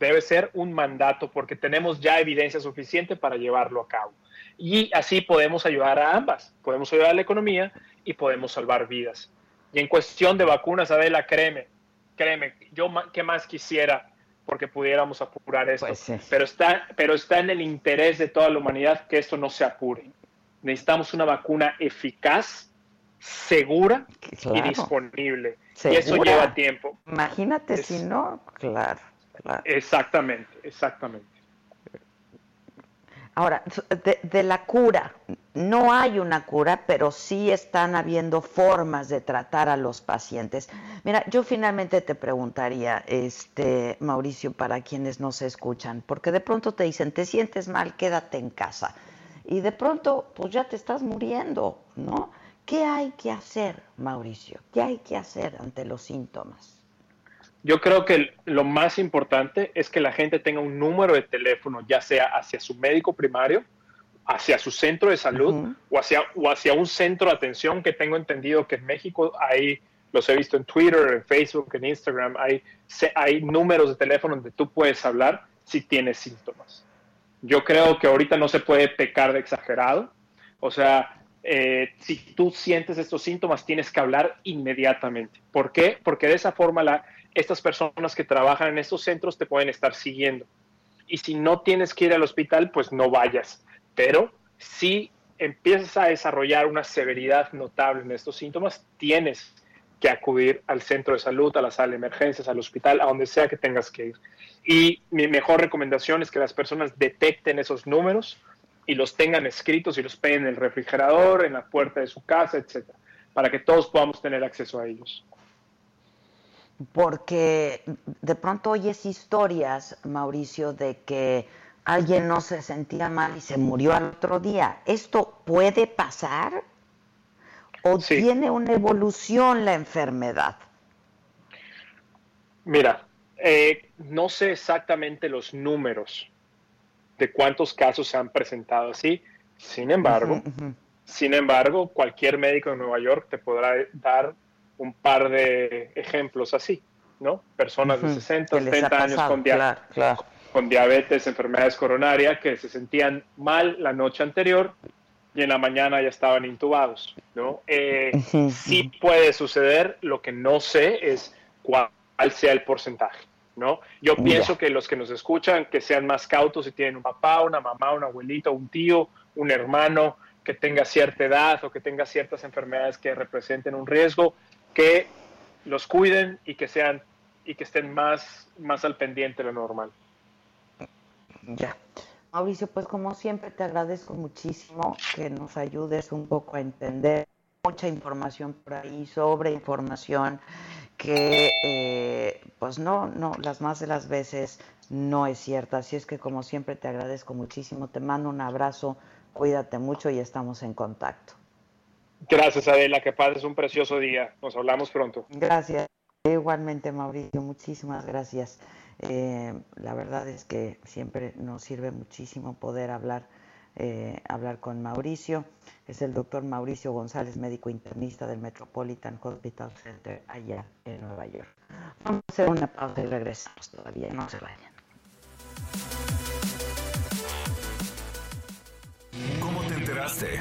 debe ser un mandato porque tenemos ya evidencia suficiente para llevarlo a cabo. Y así podemos ayudar a ambas. Podemos ayudar a la economía y podemos salvar vidas. Y en cuestión de vacunas, Adela, créeme, créeme, yo qué más quisiera porque pudiéramos apurar esto. Pues pero, está, pero está en el interés de toda la humanidad que esto no se apure. Necesitamos una vacuna eficaz, segura y disponible. Y eso lleva tiempo. Imagínate si no, claro. Exactamente, exactamente. Ahora, de, la cura, no hay una cura, pero sí están habiendo formas de tratar a los pacientes. Mira, yo finalmente te preguntaría, este, Mauricio, para quienes nos escuchan, porque de pronto te dicen, te sientes mal, quédate en casa. Y de pronto, pues ya te estás muriendo, ¿no? ¿Qué hay que hacer, Mauricio? ¿Qué hay que hacer ante los síntomas? Yo creo que lo más importante es que la gente tenga un número de teléfono, ya sea hacia su médico primario, hacia su centro de salud o, hacia, o hacia un centro de atención que tengo entendido que en México hay, los he visto en Twitter, en Facebook, en Instagram, hay, hay números de teléfono donde tú puedes hablar si tienes síntomas. Yo creo que ahorita no se puede pecar de exagerado. O sea, eh, si tú sientes estos síntomas, tienes que hablar inmediatamente. ¿Por qué? Porque de esa forma la, estas personas que trabajan en estos centros te pueden estar siguiendo. Y si no tienes que ir al hospital, pues no vayas. Pero si empiezas a desarrollar una severidad notable en estos síntomas, tienes que acudir al centro de salud, a la sala de emergencias, al hospital, a donde sea que tengas que ir. Y mi mejor recomendación es que las personas detecten esos números y los tengan escritos y los peguen en el refrigerador, en la puerta de su casa, etcétera, para que todos podamos tener acceso a ellos porque de pronto oyes historias, Mauricio, de que alguien no se sentía mal y se murió al otro día. ¿Esto puede pasar? ¿O tiene una evolución la enfermedad? Mira, eh, no sé exactamente los números de cuántos casos se han presentado así. Sin embargo, sin embargo, cualquier médico en Nueva York te podrá dar un par de ejemplos así, ¿no? Personas de 60, 70 años con, con diabetes, enfermedades coronarias, que se sentían mal la noche anterior y en la mañana ya estaban intubados, ¿no? Eh, sí puede suceder, lo que no sé es cuál sea el porcentaje, ¿no? Yo pienso que los que nos escuchan, que sean más cautos si tienen un papá, una mamá, un abuelito, un tío, un hermano que tenga cierta edad o que tenga ciertas enfermedades que representen un riesgo, que los cuiden y que sean y que estén más, más al pendiente de lo normal. Ya. Mauricio, pues como siempre te agradezco muchísimo que nos ayudes un poco a entender mucha información por ahí sobre información que eh, pues no, no, las más de las veces no es cierta. Así es que como siempre te agradezco muchísimo, te mando un abrazo, cuídate mucho y estamos en contacto. Gracias Adela, que pases un precioso día. Nos hablamos pronto. Gracias. Igualmente Mauricio, muchísimas gracias. Eh, la verdad es que siempre nos sirve muchísimo poder hablar, eh, hablar con Mauricio. Es el doctor Mauricio González, médico internista del Metropolitan Hospital Center allá en Nueva York. Vamos a hacer una pausa y regresamos todavía, no se vayan. ¿Cómo te enteraste?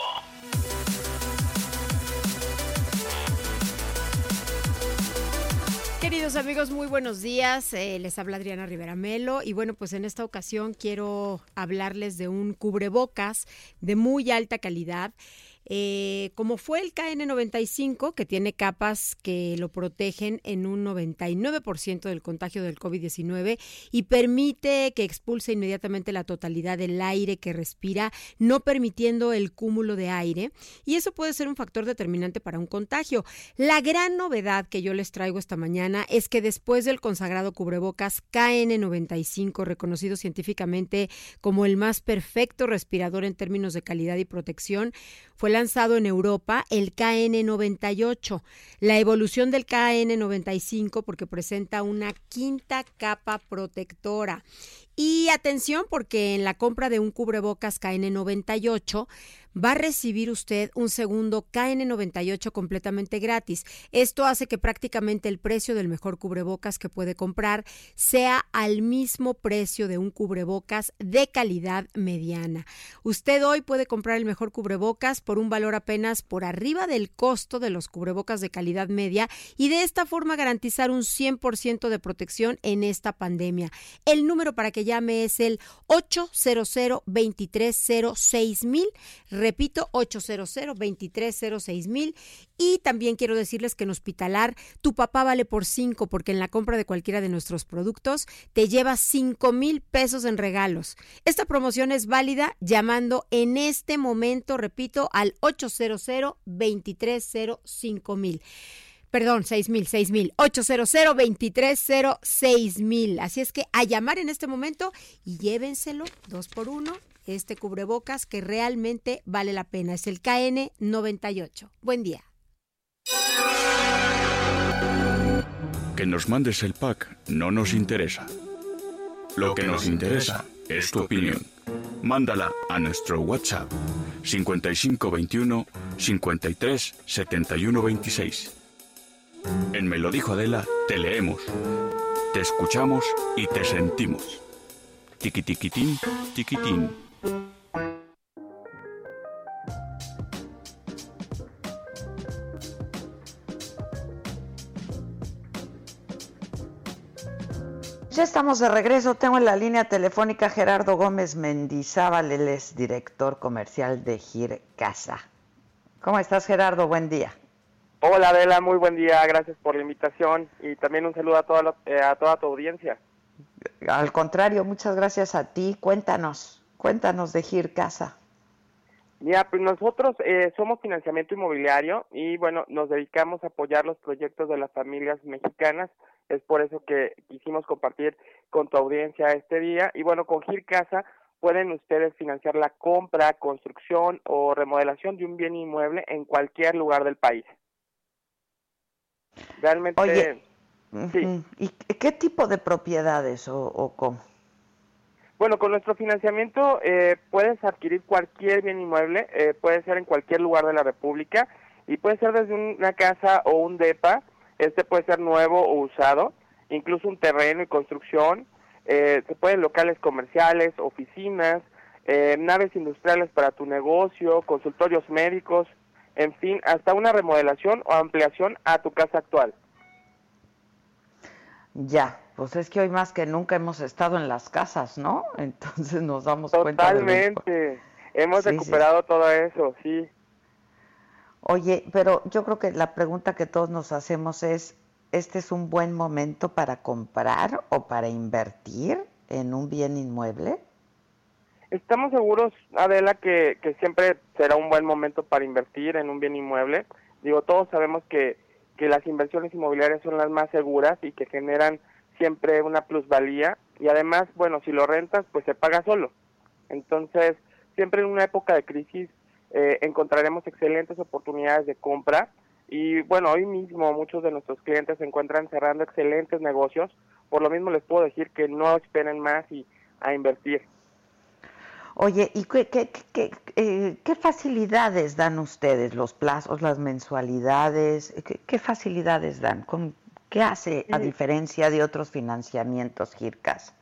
Queridos amigos, muy buenos días. Eh, les habla Adriana Rivera Melo y bueno, pues en esta ocasión quiero hablarles de un cubrebocas de muy alta calidad eh, como fue el KN95, que tiene capas que lo protegen en un 99% del contagio del COVID-19 y permite que expulse inmediatamente la totalidad del aire que respira, no permitiendo el cúmulo de aire. Y eso puede ser un factor determinante para un contagio. La gran novedad que yo les traigo esta mañana es que después del consagrado cubrebocas KN95, reconocido científicamente como el más perfecto respirador en términos de calidad y protección, fue lanzado en Europa el KN98, la evolución del KN95 porque presenta una quinta capa protectora. Y atención porque en la compra de un cubrebocas KN98 va a recibir usted un segundo KN98 completamente gratis. Esto hace que prácticamente el precio del mejor cubrebocas que puede comprar sea al mismo precio de un cubrebocas de calidad mediana. Usted hoy puede comprar el mejor cubrebocas por un valor apenas por arriba del costo de los cubrebocas de calidad media y de esta forma garantizar un 100% de protección en esta pandemia. El número para que llame es el 800 230 mil Repito, 800 mil Y también quiero decirles que en Hospitalar tu papá vale por 5 porque en la compra de cualquiera de nuestros productos te lleva 5 mil pesos en regalos. Esta promoción es válida llamando en este momento, repito, al 800 230 mil perdón, 6000, 6000, 800 230 mil. Así es que a llamar en este momento y llévenselo dos por uno este cubrebocas que realmente vale la pena. Es el KN98. Buen día. Que nos mandes el pack no nos interesa. Lo que nos interesa es tu opinión. Mándala a nuestro WhatsApp 5521 53 71 26. En Me lo dijo Adela, te leemos, te escuchamos y te sentimos. Tiquitiquitín, tiquitín. Ya estamos de regreso. Tengo en la línea telefónica Gerardo Gómez Mendizábal, él es director comercial de Gir Casa. ¿Cómo estás, Gerardo? Buen día. Hola, Adela, muy buen día. Gracias por la invitación y también un saludo a toda, eh, a toda tu audiencia. Al contrario, muchas gracias a ti. Cuéntanos, cuéntanos de Gir Casa. Mira, pues nosotros eh, somos financiamiento inmobiliario y bueno, nos dedicamos a apoyar los proyectos de las familias mexicanas. Es por eso que quisimos compartir con tu audiencia este día. Y bueno, con Gir Casa pueden ustedes financiar la compra, construcción o remodelación de un bien inmueble en cualquier lugar del país. Realmente... Ujú. ¿Y qué tipo de propiedades o, o cómo? Bueno, con nuestro financiamiento eh, puedes adquirir cualquier bien inmueble, eh, puede ser en cualquier lugar de la República y puede ser desde una casa o un DEPA, este puede ser nuevo o usado, incluso un terreno y construcción, eh, se pueden locales comerciales, oficinas, eh, naves industriales para tu negocio, consultorios médicos, en fin, hasta una remodelación o ampliación a tu casa actual. Ya, pues es que hoy más que nunca hemos estado en las casas, ¿no? Entonces nos damos cuenta lo impo- Totalmente. Hemos Sí, sí. recuperado todo eso, sí. Oye, pero yo creo que la pregunta que todos nos hacemos es, ¿este es un buen momento para comprar o para invertir en un bien inmueble? Estamos seguros, Adela, que, que siempre será un buen momento para invertir en un bien inmueble. Digo, todos sabemos que, que las inversiones inmobiliarias son las más seguras y que generan siempre una plusvalía. Y además, bueno, si lo rentas, pues se paga solo. Entonces, siempre en una época de crisis eh, encontraremos excelentes oportunidades de compra. Y bueno, hoy mismo muchos de nuestros clientes se encuentran cerrando excelentes negocios. Por lo mismo les puedo decir que no esperen más y a invertir. Oye, ¿y qué, qué, qué- eh, qué facilidades dan ustedes? ¿Los plazos, las mensualidades? ¿Qué, facilidades dan? ¿Con- ¿Qué hace a Sí. diferencia de otros financiamientos, GIRCAS?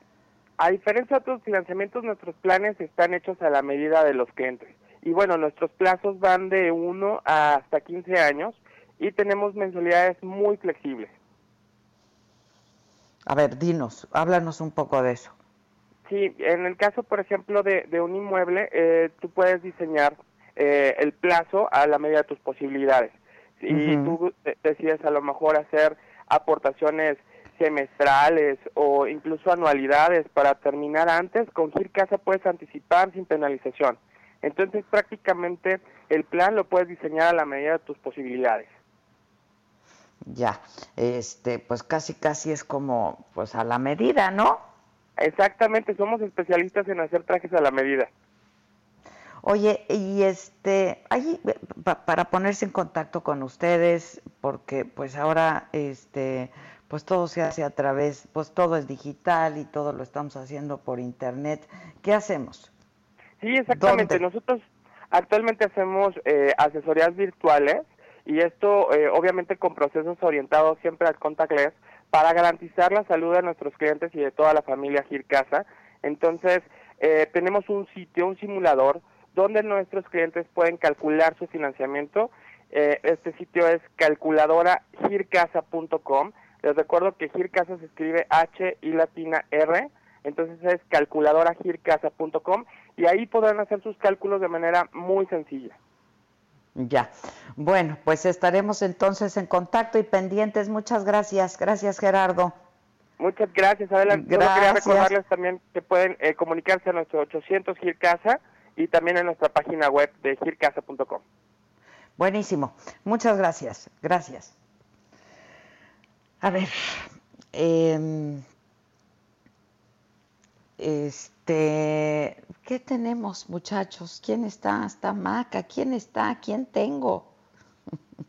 A diferencia de otros financiamientos, nuestros planes están hechos a la medida de los clientes. Y bueno, nuestros plazos van de 1 hasta 15 años y tenemos mensualidades muy flexibles. A ver, dinos, háblanos un poco de eso. Sí, en el caso, por ejemplo, de, de un inmueble, eh, tú puedes diseñar eh, el plazo a la medida de tus posibilidades. Si Ujú. tú de- decides a lo mejor hacer aportaciones semestrales o incluso anualidades para terminar antes, con Gir Casa puedes anticipar sin penalización. Entonces, prácticamente el plan lo puedes diseñar a la medida de tus posibilidades. Ya, este, pues casi casi es como, pues a la medida, ¿no? Exactamente, somos especialistas en hacer trajes a la medida. Oye, y este, ahí, pa- para ponerse en contacto con ustedes, porque pues ahora, este, pues todo se hace a través, pues todo es digital y todo lo estamos haciendo por internet. ¿Qué hacemos? Sí, exactamente. Nosotros actualmente hacemos eh, asesorías virtuales y esto eh, obviamente con procesos orientados siempre al contactless para garantizar la salud de nuestros clientes y de toda la familia Gircasa. Entonces, eh, tenemos un sitio, un simulador, donde nuestros clientes pueden calcular su financiamiento. Eh, este sitio es calculadoragircasa.com. Les recuerdo que Gircasa se escribe H y latina R, entonces es calculadoragircasa.com y ahí podrán hacer sus cálculos de manera muy sencilla. Ya. Bueno, pues estaremos entonces en contacto y pendientes. Muchas gracias. Gracias, Gerardo. Muchas gracias, Adela. Solo quería Gracias. recordarles también que pueden eh, comunicarse a nuestro 800 Gircasa y también en nuestra página web de gircasa.com. Buenísimo. Muchas gracias. Gracias. A ver, em, este, ¿qué tenemos, muchachos? ¿Quién está? ¿Está Maca? ¿Quién está? ¿Quién tengo?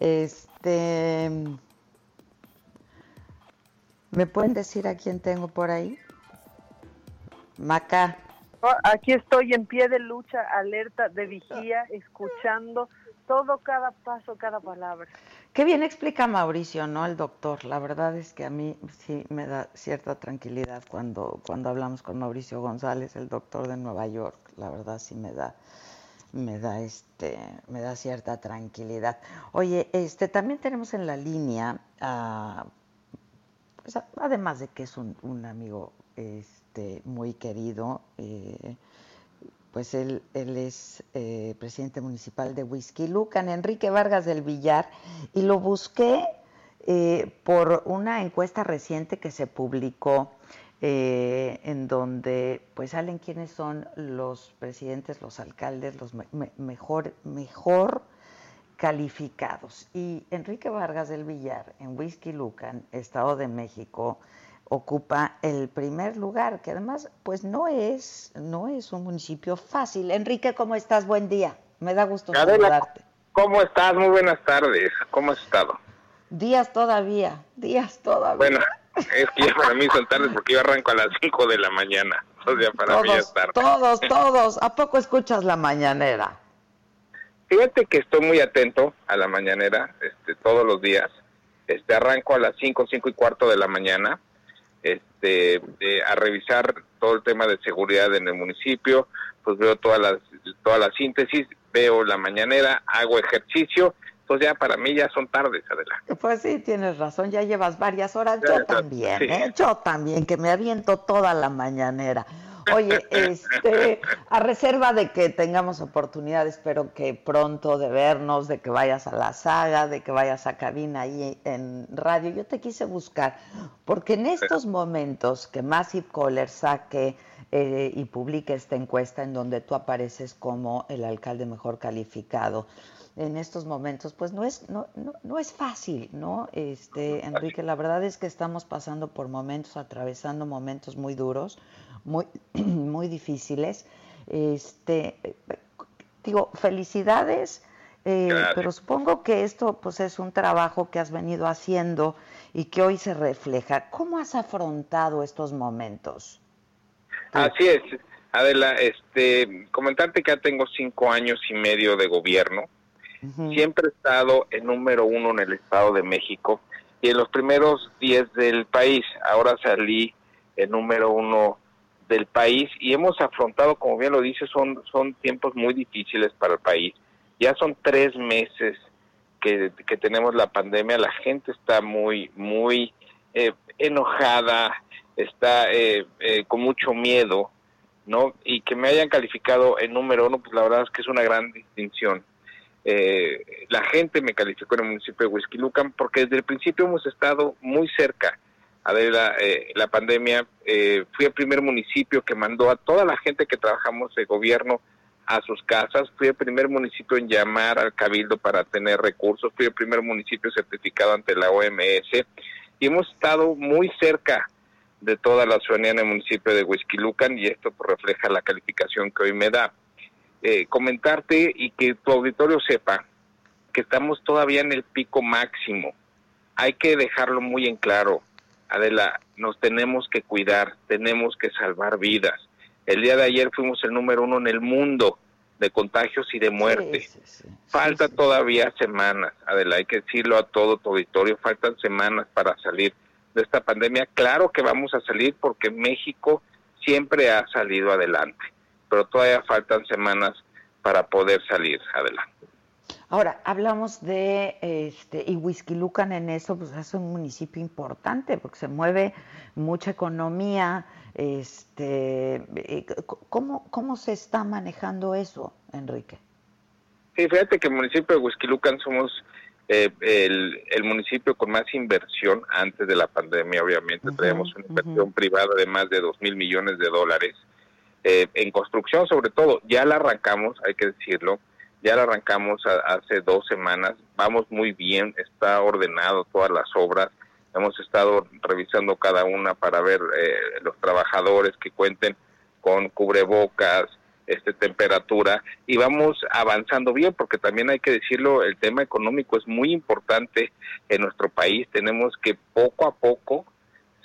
Este, ¿me pueden decir a quién tengo por ahí? Maca. Aquí estoy en pie de lucha, alerta, de vigía, escuchando todo, cada paso, cada palabra. Qué bien explica Mauricio, ¿no? El doctor. La verdad es que a mí sí me da cierta tranquilidad cuando, cuando hablamos con Mauricio González, el doctor de Nueva York. La verdad sí me da, me da este, me da cierta tranquilidad. Oye, este, también tenemos en la línea, a, pues, además de que es un, un amigo este, muy querido, eh, pues él, él es eh, presidente municipal de Whisky Lucan, Enrique Vargas del Villar, y lo busqué eh, por una encuesta reciente que se publicó en donde pues salen quiénes son los presidentes, los alcaldes, los me- me- mejor, mejor calificados. Y Enrique Vargas del Villar, en Whisky Lucan, Estado de México, ocupa el primer lugar, que además pues no es, no es un municipio fácil. Enrique, ¿cómo estás? Buen día. Me da gusto Adela, saludarte. ¿cómo estás? Muy buenas tardes. ¿Cómo has estado? Días todavía, días todavía. Bueno, es que ya para mí son tardes porque yo arranco a las 5 de la mañana. O sea, para todos, mí es tarde. Todos, todos. ¿A poco escuchas la mañanera? Fíjate que estoy muy atento a la mañanera este, todos los días. Este, arranco a las 5, 5 y cuarto de la mañana eh, a revisar todo el tema de seguridad en el municipio. Pues veo todas las, toda la síntesis, veo la mañanera, hago ejercicio. Entonces ya para mí ya son tardes, adelante. Pues sí, tienes razón, ya llevas varias horas. Yo también, ¿eh? Yo también, que me aviento toda la mañanera. Oye, este, a reserva de que tengamos oportunidad, espero que pronto de vernos, de que vayas a la saga, de que vayas a cabina ahí en radio. Yo te quise buscar, porque en estos momentos que Massive Caller saque eh, y publique esta encuesta en donde tú apareces como el alcalde mejor calificado, en estos momentos, pues no es, no, no, no, es fácil, ¿no? Este, Enrique, la verdad es que estamos pasando por momentos, atravesando momentos muy duros, muy, muy difíciles. Este, digo, felicidades, eh, pero supongo que esto pues es un trabajo que has venido haciendo y que hoy se refleja. ¿Cómo has afrontado estos momentos? Así es, Adela, este, comentarte que ya tengo cinco años y medio de gobierno. Siempre he estado en número uno en el Estado de México y en los primeros diez del país. Ahora salí en número uno del país y hemos afrontado, como bien lo dice, son, son tiempos muy difíciles para el país. Ya son tres meses que, que tenemos la pandemia, la gente está muy, muy eh, enojada, está eh, eh, con mucho miedo, ¿no? Y que me hayan calificado en número uno, pues la verdad es que es una gran distinción. Eh, la gente me calificó en el municipio de Huizquilucan porque desde el principio hemos estado muy cerca a la, eh, la pandemia. Eh, fui el primer municipio que mandó a toda la gente que trabajamos de gobierno a sus casas. Fui el primer municipio en llamar al cabildo para tener recursos. Fui el primer municipio certificado ante la OMS. Y hemos estado muy cerca de toda la ciudadanía en el municipio de Huizquilucan y esto pues, refleja la calificación que hoy me da. Eh, comentarte y que tu auditorio sepa que estamos todavía en el pico máximo. Hay que dejarlo muy en claro. Adela, nos tenemos que cuidar, tenemos que salvar vidas. El día de ayer fuimos el número uno en el mundo de contagios y de muerte. Falta todavía semanas, Adela, hay que decirlo a todo tu auditorio, faltan semanas para salir de esta pandemia. Claro que vamos a salir porque México siempre ha salido adelante pero todavía faltan semanas para poder salir adelante. Ahora, hablamos de, este, y Huizquilucan en eso, pues es un municipio importante porque se mueve mucha economía. Este, eh, ¿cómo, ¿Cómo se está manejando eso, Enrique? Sí, fíjate que el municipio de Huizquilucan somos eh, el, el, municipio con más inversión antes de la pandemia, obviamente. Traemos una inversión privada de más de dos mil millones de dólares eh, en construcción sobre todo, ya la arrancamos, hay que decirlo, ya la arrancamos hace dos semanas, vamos muy bien, está ordenado todas las obras, hemos estado revisando cada una para ver eh, los trabajadores que cuenten con cubrebocas, este temperatura y vamos avanzando bien porque también hay que decirlo el tema económico es muy importante en nuestro país tenemos que poco a poco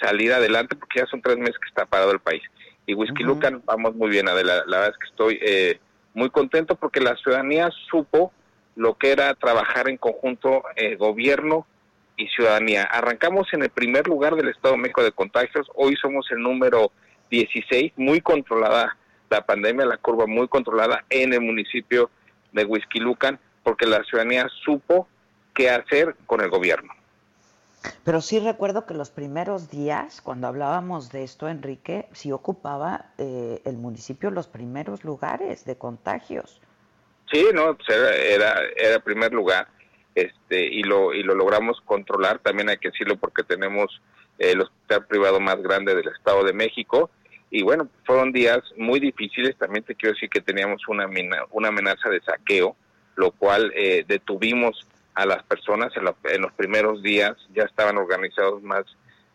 salir adelante porque ya son tres meses que está parado el país y Whisky Lucan vamos muy bien, Adela. La verdad es que estoy eh, muy contento porque la ciudadanía supo lo que era trabajar en conjunto eh, gobierno y ciudadanía. Arrancamos en el primer lugar del Estado de México de contagios, hoy somos el número 16, muy controlada la pandemia, la curva muy controlada en el municipio de Whisky Lucan, porque la ciudadanía supo qué hacer con el gobierno. Pero sí recuerdo que los primeros días, cuando hablábamos de esto, Enrique, sí ocupaba eh, el municipio los primeros lugares de contagios. Sí, no, pues era, era, el primer lugar este y lo y lo logramos controlar, también hay que decirlo porque tenemos el hospital privado más grande del Estado de México y bueno, fueron días muy difíciles, también te quiero decir que teníamos una, una amenaza de saqueo, lo cual eh, detuvimos a las personas. En, los primeros días ya estaban organizados más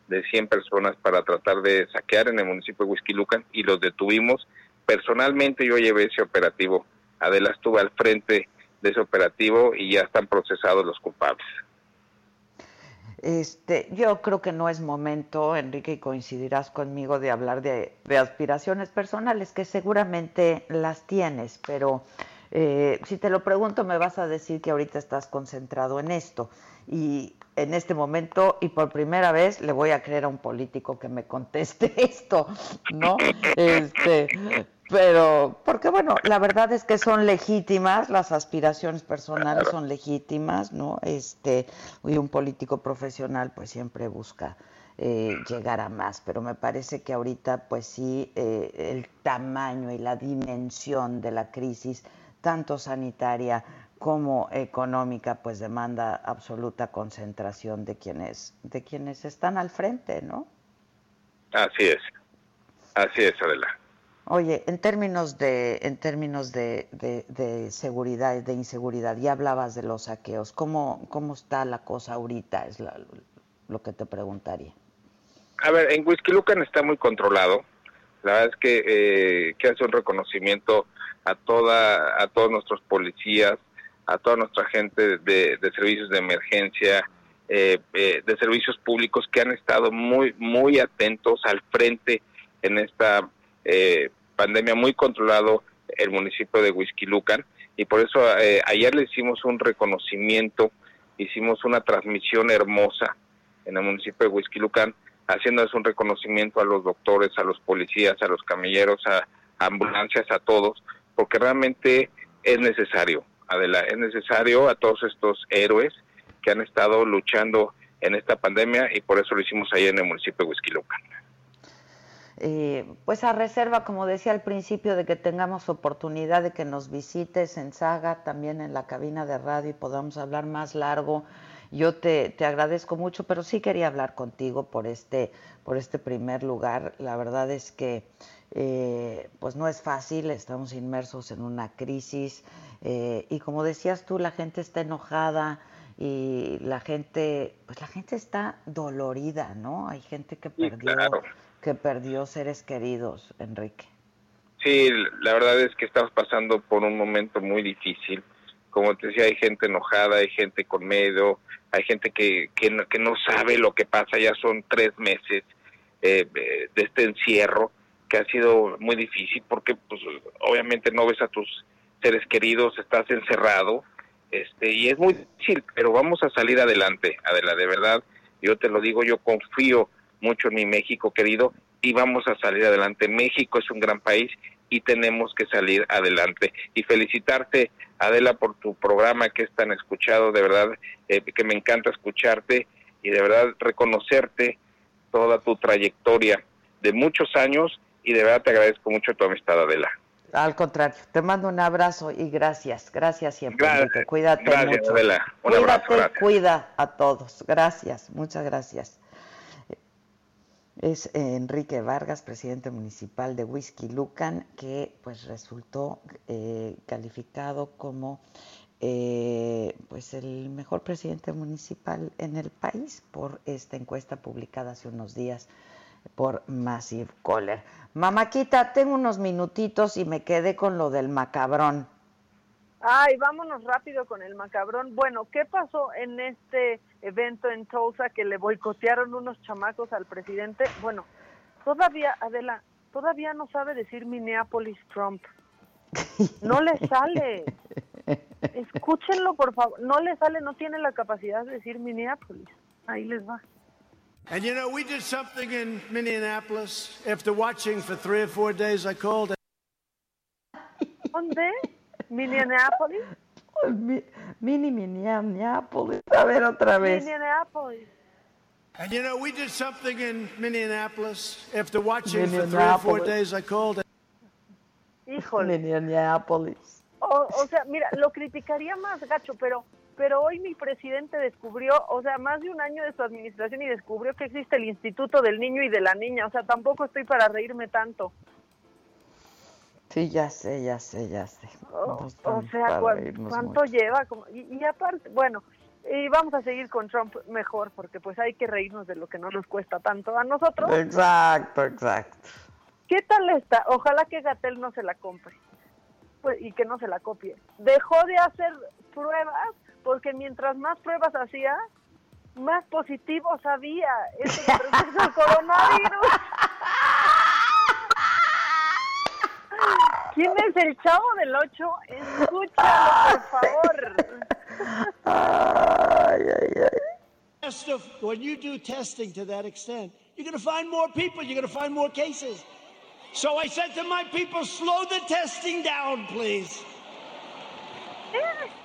de 100 personas para tratar de saquear en el municipio de Huizquilucan y los detuvimos. Personalmente yo llevé ese operativo. Adela estuvo al frente de ese operativo y ya están procesados los culpables. Este, yo creo que no es momento, Enrique, y coincidirás conmigo de hablar de, aspiraciones personales, que seguramente las tienes, pero eh, si te lo pregunto me vas a decir que ahorita estás concentrado en esto. Y en este momento, y por primera vez, le voy a creer a un político que me conteste esto, ¿no? Este, pero, porque bueno, la verdad es que son legítimas, las aspiraciones personales son legítimas, ¿no? Este, y un político profesional pues siempre busca eh, llegar a más, pero me parece que ahorita pues sí, eh, el tamaño y la dimensión de la crisis, tanto sanitaria como económica, pues demanda absoluta concentración de quienes, de quienes están al frente, ¿no? Así es, así es, Adela. Oye, en términos de, en términos de, de, seguridad, de inseguridad, ya hablabas de los saqueos. ¿Cómo, cómo está la cosa ahorita? Es lo que te preguntaría. A ver, en Whisky Lucan está muy controlado. La verdad es que, eh, que hace un reconocimiento a toda, a todos nuestros policías, a toda nuestra gente de, de servicios de emergencia, eh, eh, de servicios públicos que han estado muy, muy atentos al frente en esta eh, pandemia muy controlado el municipio de Huizquilucan. Y por eso eh, ayer le hicimos un reconocimiento, hicimos una transmisión hermosa en el municipio de Huizquilucan, haciéndoles un reconocimiento a los doctores, a los policías, a los camilleros, a, ambulancias, a todos, porque realmente es necesario, Adela, es necesario a todos estos héroes que han estado luchando en esta pandemia y por eso lo hicimos ayer en el municipio de Huizquilucan. Eh, pues a reserva, como decía al principio, de que tengamos oportunidad de que nos visites en Saga, también en la cabina de radio y podamos hablar más largo. Yo te, te agradezco mucho, pero sí quería hablar contigo por este, por este primer lugar. La verdad es que eh, pues no es fácil, estamos inmersos en una crisis eh, y como decías tú, la gente está enojada y la gente, pues la gente está dolorida, ¿no? Hay gente que perdió que perdió seres queridos, Enrique. Sí, la verdad es que estamos pasando por un momento muy difícil. Como te decía, hay gente enojada, hay gente con miedo, hay gente que, que, no, que no sabe lo que pasa. Ya son tres meses eh, de este encierro que ha sido muy difícil porque pues obviamente no ves a tus seres queridos, estás encerrado este y es muy difícil, pero vamos a salir adelante, Adela, de verdad. Yo te lo digo, yo confío mucho en mi México querido y vamos a salir adelante. México es un gran país y tenemos que salir adelante. Y felicitarte, Adela, por tu programa que es tan escuchado, de verdad, eh, que me encanta escucharte y de verdad reconocerte toda tu trayectoria de muchos años y de verdad te agradezco mucho tu amistad, Adela. Al contrario, te mando un abrazo y gracias, gracias siempre. Gracias, Cuídate gracias, Adela. Un Cuídate, abrazo, cuida a todos. Gracias, muchas gracias. Es Enrique Vargas, presidente municipal de Whisky Lucan, que pues resultó eh, calificado como eh, pues el mejor presidente municipal en el país por esta encuesta publicada hace unos días por Massive Caller. Mamáquita, tengo unos minutitos y me quedé con lo del macabrón. Ay, vámonos rápido con el macabrón. Bueno, ¿qué pasó en este evento en Tulsa que le boicotearon unos chamacos al presidente? Bueno, todavía, Adela, todavía no sabe decir Minneapolis Trump. No le sale. Escúchenlo, por favor. No le sale, no tiene la capacidad de decir Minneapolis. Ahí les va. And you know, we did something in Minneapolis. After watching for three or four days, I called. ¿Dónde? Minneapolis. Mini Minneapolis. A ver otra vez. Minneapolis. And you know, we did something in Minneapolis. After watching for three or four days, I called. Híjole. Minneapolis. O, o sea, mira, lo criticaría más, gacho, pero pero hoy mi presidente descubrió, o sea, más de un año de su administración y descubrió que existe el Instituto del Niño y de la Niña, o sea, tampoco estoy para reírme tanto. Sí, ya sé, ya sé, ya sé. o sea, ¿cuánto, lleva? y, aparte, bueno, y vamos a seguir con Trump mejor, porque pues hay que reírnos de lo que no nos cuesta tanto a nosotros. Exacto, exacto. ¿Qué tal está? Ojalá que Gatel no se la compre pues, y que no se la copie. Dejó de hacer pruebas porque mientras más pruebas hacía, más positivos había. Eso respecto al coronavirus. ¿Quién es el chavo del 8? Escúchalo, por favor. Ay, ay, ay. Test When you do testing to that extent, you're going to find more people, you're going to find more cases. So I said to my people, slow the testing down, please.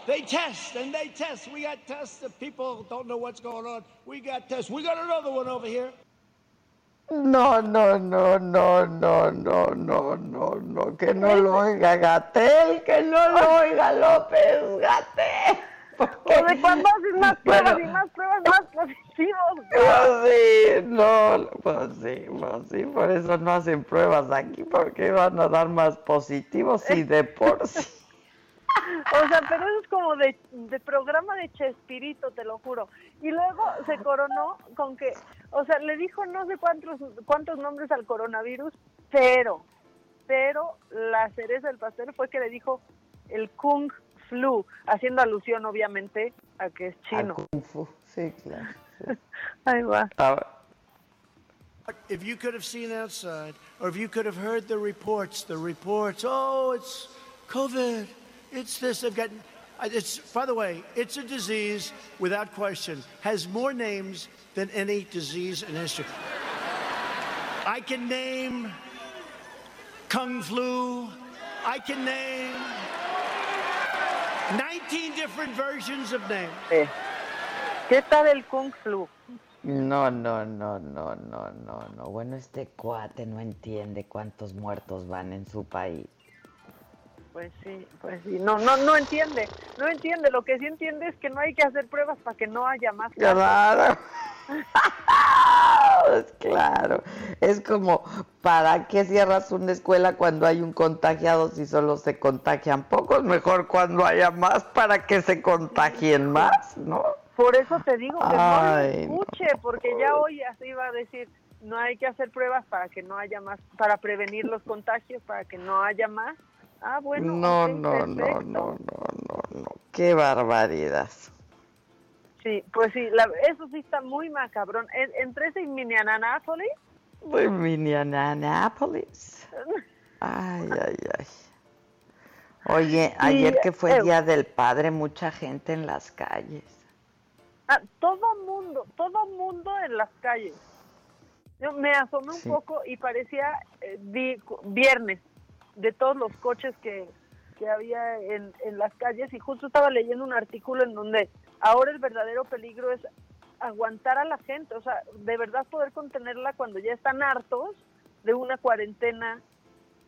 They test and they test. We got tests that people don't know what's going on. We got tests. We got another one over here. No, no, no, no, no, no, no, no, no, que no lo oiga Gatel, que no lo oiga López Gatel. De cuando haces más pruebas Bueno. y más pruebas, más positivos. Pues sí, no, pues sí, pues sí, por eso no hacen pruebas aquí, porque van a dar más positivos y de por sí. O sea, pero eso es como de, de programa de Chespirito, te lo juro. Y luego se coronó con que, o sea, le dijo no sé cuántos, cuántos nombres al coronavirus, pero, pero la cereza del pastel fue que le dijo el Kung Flu, haciendo alusión obviamente a que es chino. Kung Fu, sí, claro. Ahí va. If you could have seen outside, or if you could have heard the reports, the reports, oh, it's COVID, it's this, they've got, it's, by the way, it's a disease, without question, has more names than any disease in history. I can name Kung Flu, I can name 19 different versions of names. ¿Qué tal el Kung Flu? No, no, no, no, no, no, no. Bueno, este cuate no entiende cuántos muertos van en su país. Pues sí, pues sí. No, no, no entiende. No entiende. Lo que sí entiende es que no hay que hacer pruebas para que no haya más casos. Claro. Claro, es como, ¿para qué cierras una escuela cuando hay un contagiado si solo se contagian pocos? Mejor cuando haya más para que se contagien más, ¿no? Por eso te digo que no escuche, porque ya hoy así iba a decir, no hay que hacer pruebas para que no haya más, para prevenir los contagios, para que no haya más. Ah, bueno. No, no, perfecto. no, no, no, no, qué barbaridad. Sí, pues sí, la- eso sí está muy macabrón. En- entre ese y Minneapolis, De Minneapolis. Ay, ay, ay. Oye, ayer que fue eh, Día del Padre, mucha gente en las calles. Ah, todo mundo, todo mundo en las calles. Yo me asomé un poco y parecía eh, vi- viernes de todos los coches que, que había en, en las calles y justo estaba leyendo un artículo en donde ahora el verdadero peligro es aguantar a la gente, o sea, de verdad poder contenerla cuando ya están hartos de una cuarentena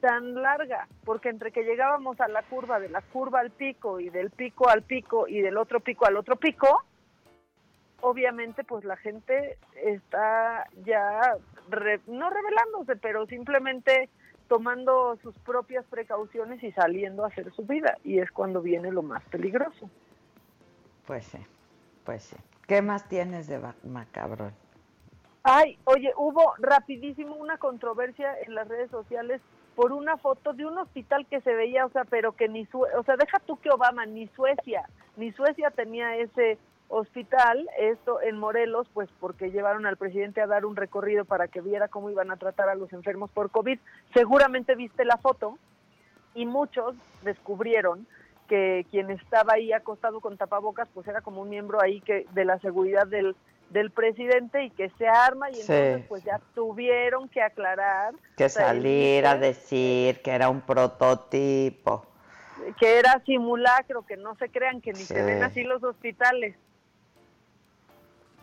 tan larga, porque entre que llegábamos a la curva, de la curva al pico y del pico al pico y del otro pico al otro pico, obviamente pues la gente está ya re- no rebelándose, pero simplemente tomando sus propias precauciones y saliendo a hacer su vida y es cuando viene lo más peligroso. Pues sí, pues sí. ¿Qué más tienes de macabrón? Ay, oye, hubo rapidísimo una controversia en las redes sociales por una foto de un hospital que se veía, o sea, pero que ni Sue- o sea, deja tú que Obama ni Suecia, ni Suecia tenía ese hospital, esto en Morelos, pues porque llevaron al presidente a dar un recorrido para que viera cómo iban a tratar a los enfermos por COVID. Seguramente viste la foto y muchos descubrieron que quien estaba ahí acostado con tapabocas, pues era como un miembro ahí que de la seguridad del, del presidente y que se arma y Sí. entonces pues ya tuvieron que aclarar Que o sea, él salir a decir que era un prototipo. que era simulacro, que no se crean que ni se ven así los hospitales.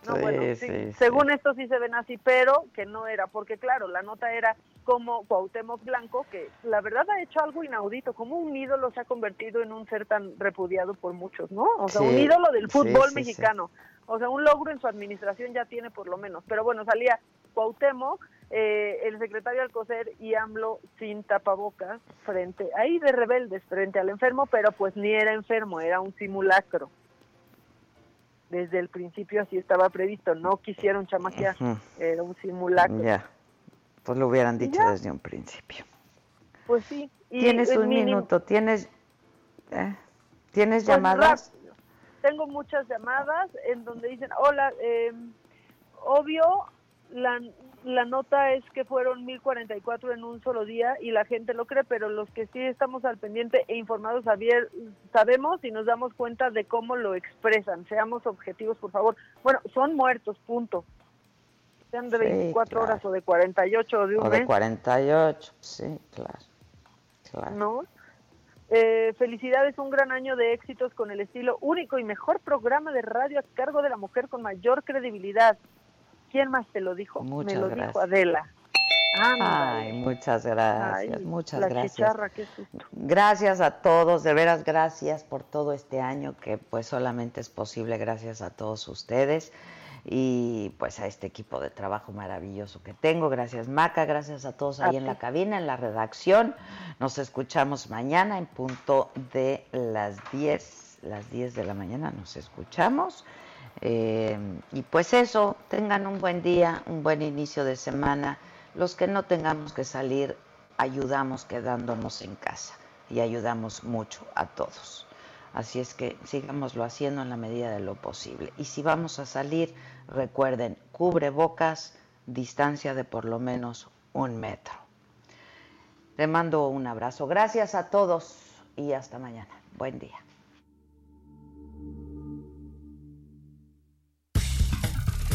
No, bueno, sí, sí, sí. según esto sí se ven así, pero que no era, porque claro, la nota era como Cuauhtémoc Blanco, que la verdad ha hecho algo inaudito, como un ídolo se ha convertido en un ser tan repudiado por muchos, ¿no? O sea, un ídolo del fútbol mexicano. O sea, un logro en su administración ya tiene por lo menos. Pero bueno, salía Cuauhtémoc, eh, el secretario Alcocer y AMLO sin tapabocas frente, ahí de rebeldes frente al enfermo, pero pues ni era enfermo, era un simulacro. Desde el principio así estaba previsto, no quisieron chamaquear, Ujú. era un simulacro. Ya, pues lo hubieran dicho Ya. desde un principio. Pues sí. y Tienes un mínimo- minuto, tienes, ¿eh? ¿tienes Pues llamadas? rápido. tengo muchas llamadas en donde dicen, hola, eh, obvio, la, la nota es que fueron 1044 en un solo día y la gente lo cree, pero los que sí estamos al pendiente e informados sabier, sabemos y nos damos cuenta de cómo lo expresan. Seamos objetivos, por favor. Bueno, son muertos, punto. Sean de Sí, 24 claro. horas o de 48 o de un O de mes. 48, sí, claro. claro. ¿no? Eh, felicidades, un gran año de éxitos con el estilo único y mejor programa de radio a cargo de la mujer con mayor credibilidad. ¿Quién más te lo dijo? Muchas Me lo gracias. dijo Adela. Ándale. Ay, muchas gracias, Ay, muchas la gracias. chicharra, qué susto. Gracias a todos, de veras gracias por todo este año que pues solamente es posible gracias a todos ustedes y pues a este equipo de trabajo maravilloso que tengo. Gracias Maca, gracias a todos ahí A en ti. la cabina, en la redacción. Nos escuchamos mañana en punto de las 10, las 10 de la mañana nos escuchamos. Eh, y pues eso, tengan un buen día, un buen inicio de semana. Los que no tengamos que salir, ayudamos quedándonos en casa y ayudamos mucho a todos. Así es que sigámoslo haciendo en la medida de lo posible. Y si vamos a salir, recuerden, cubrebocas, distancia de por lo menos un metro. Le mando un abrazo. Gracias a todos y hasta mañana. Buen día.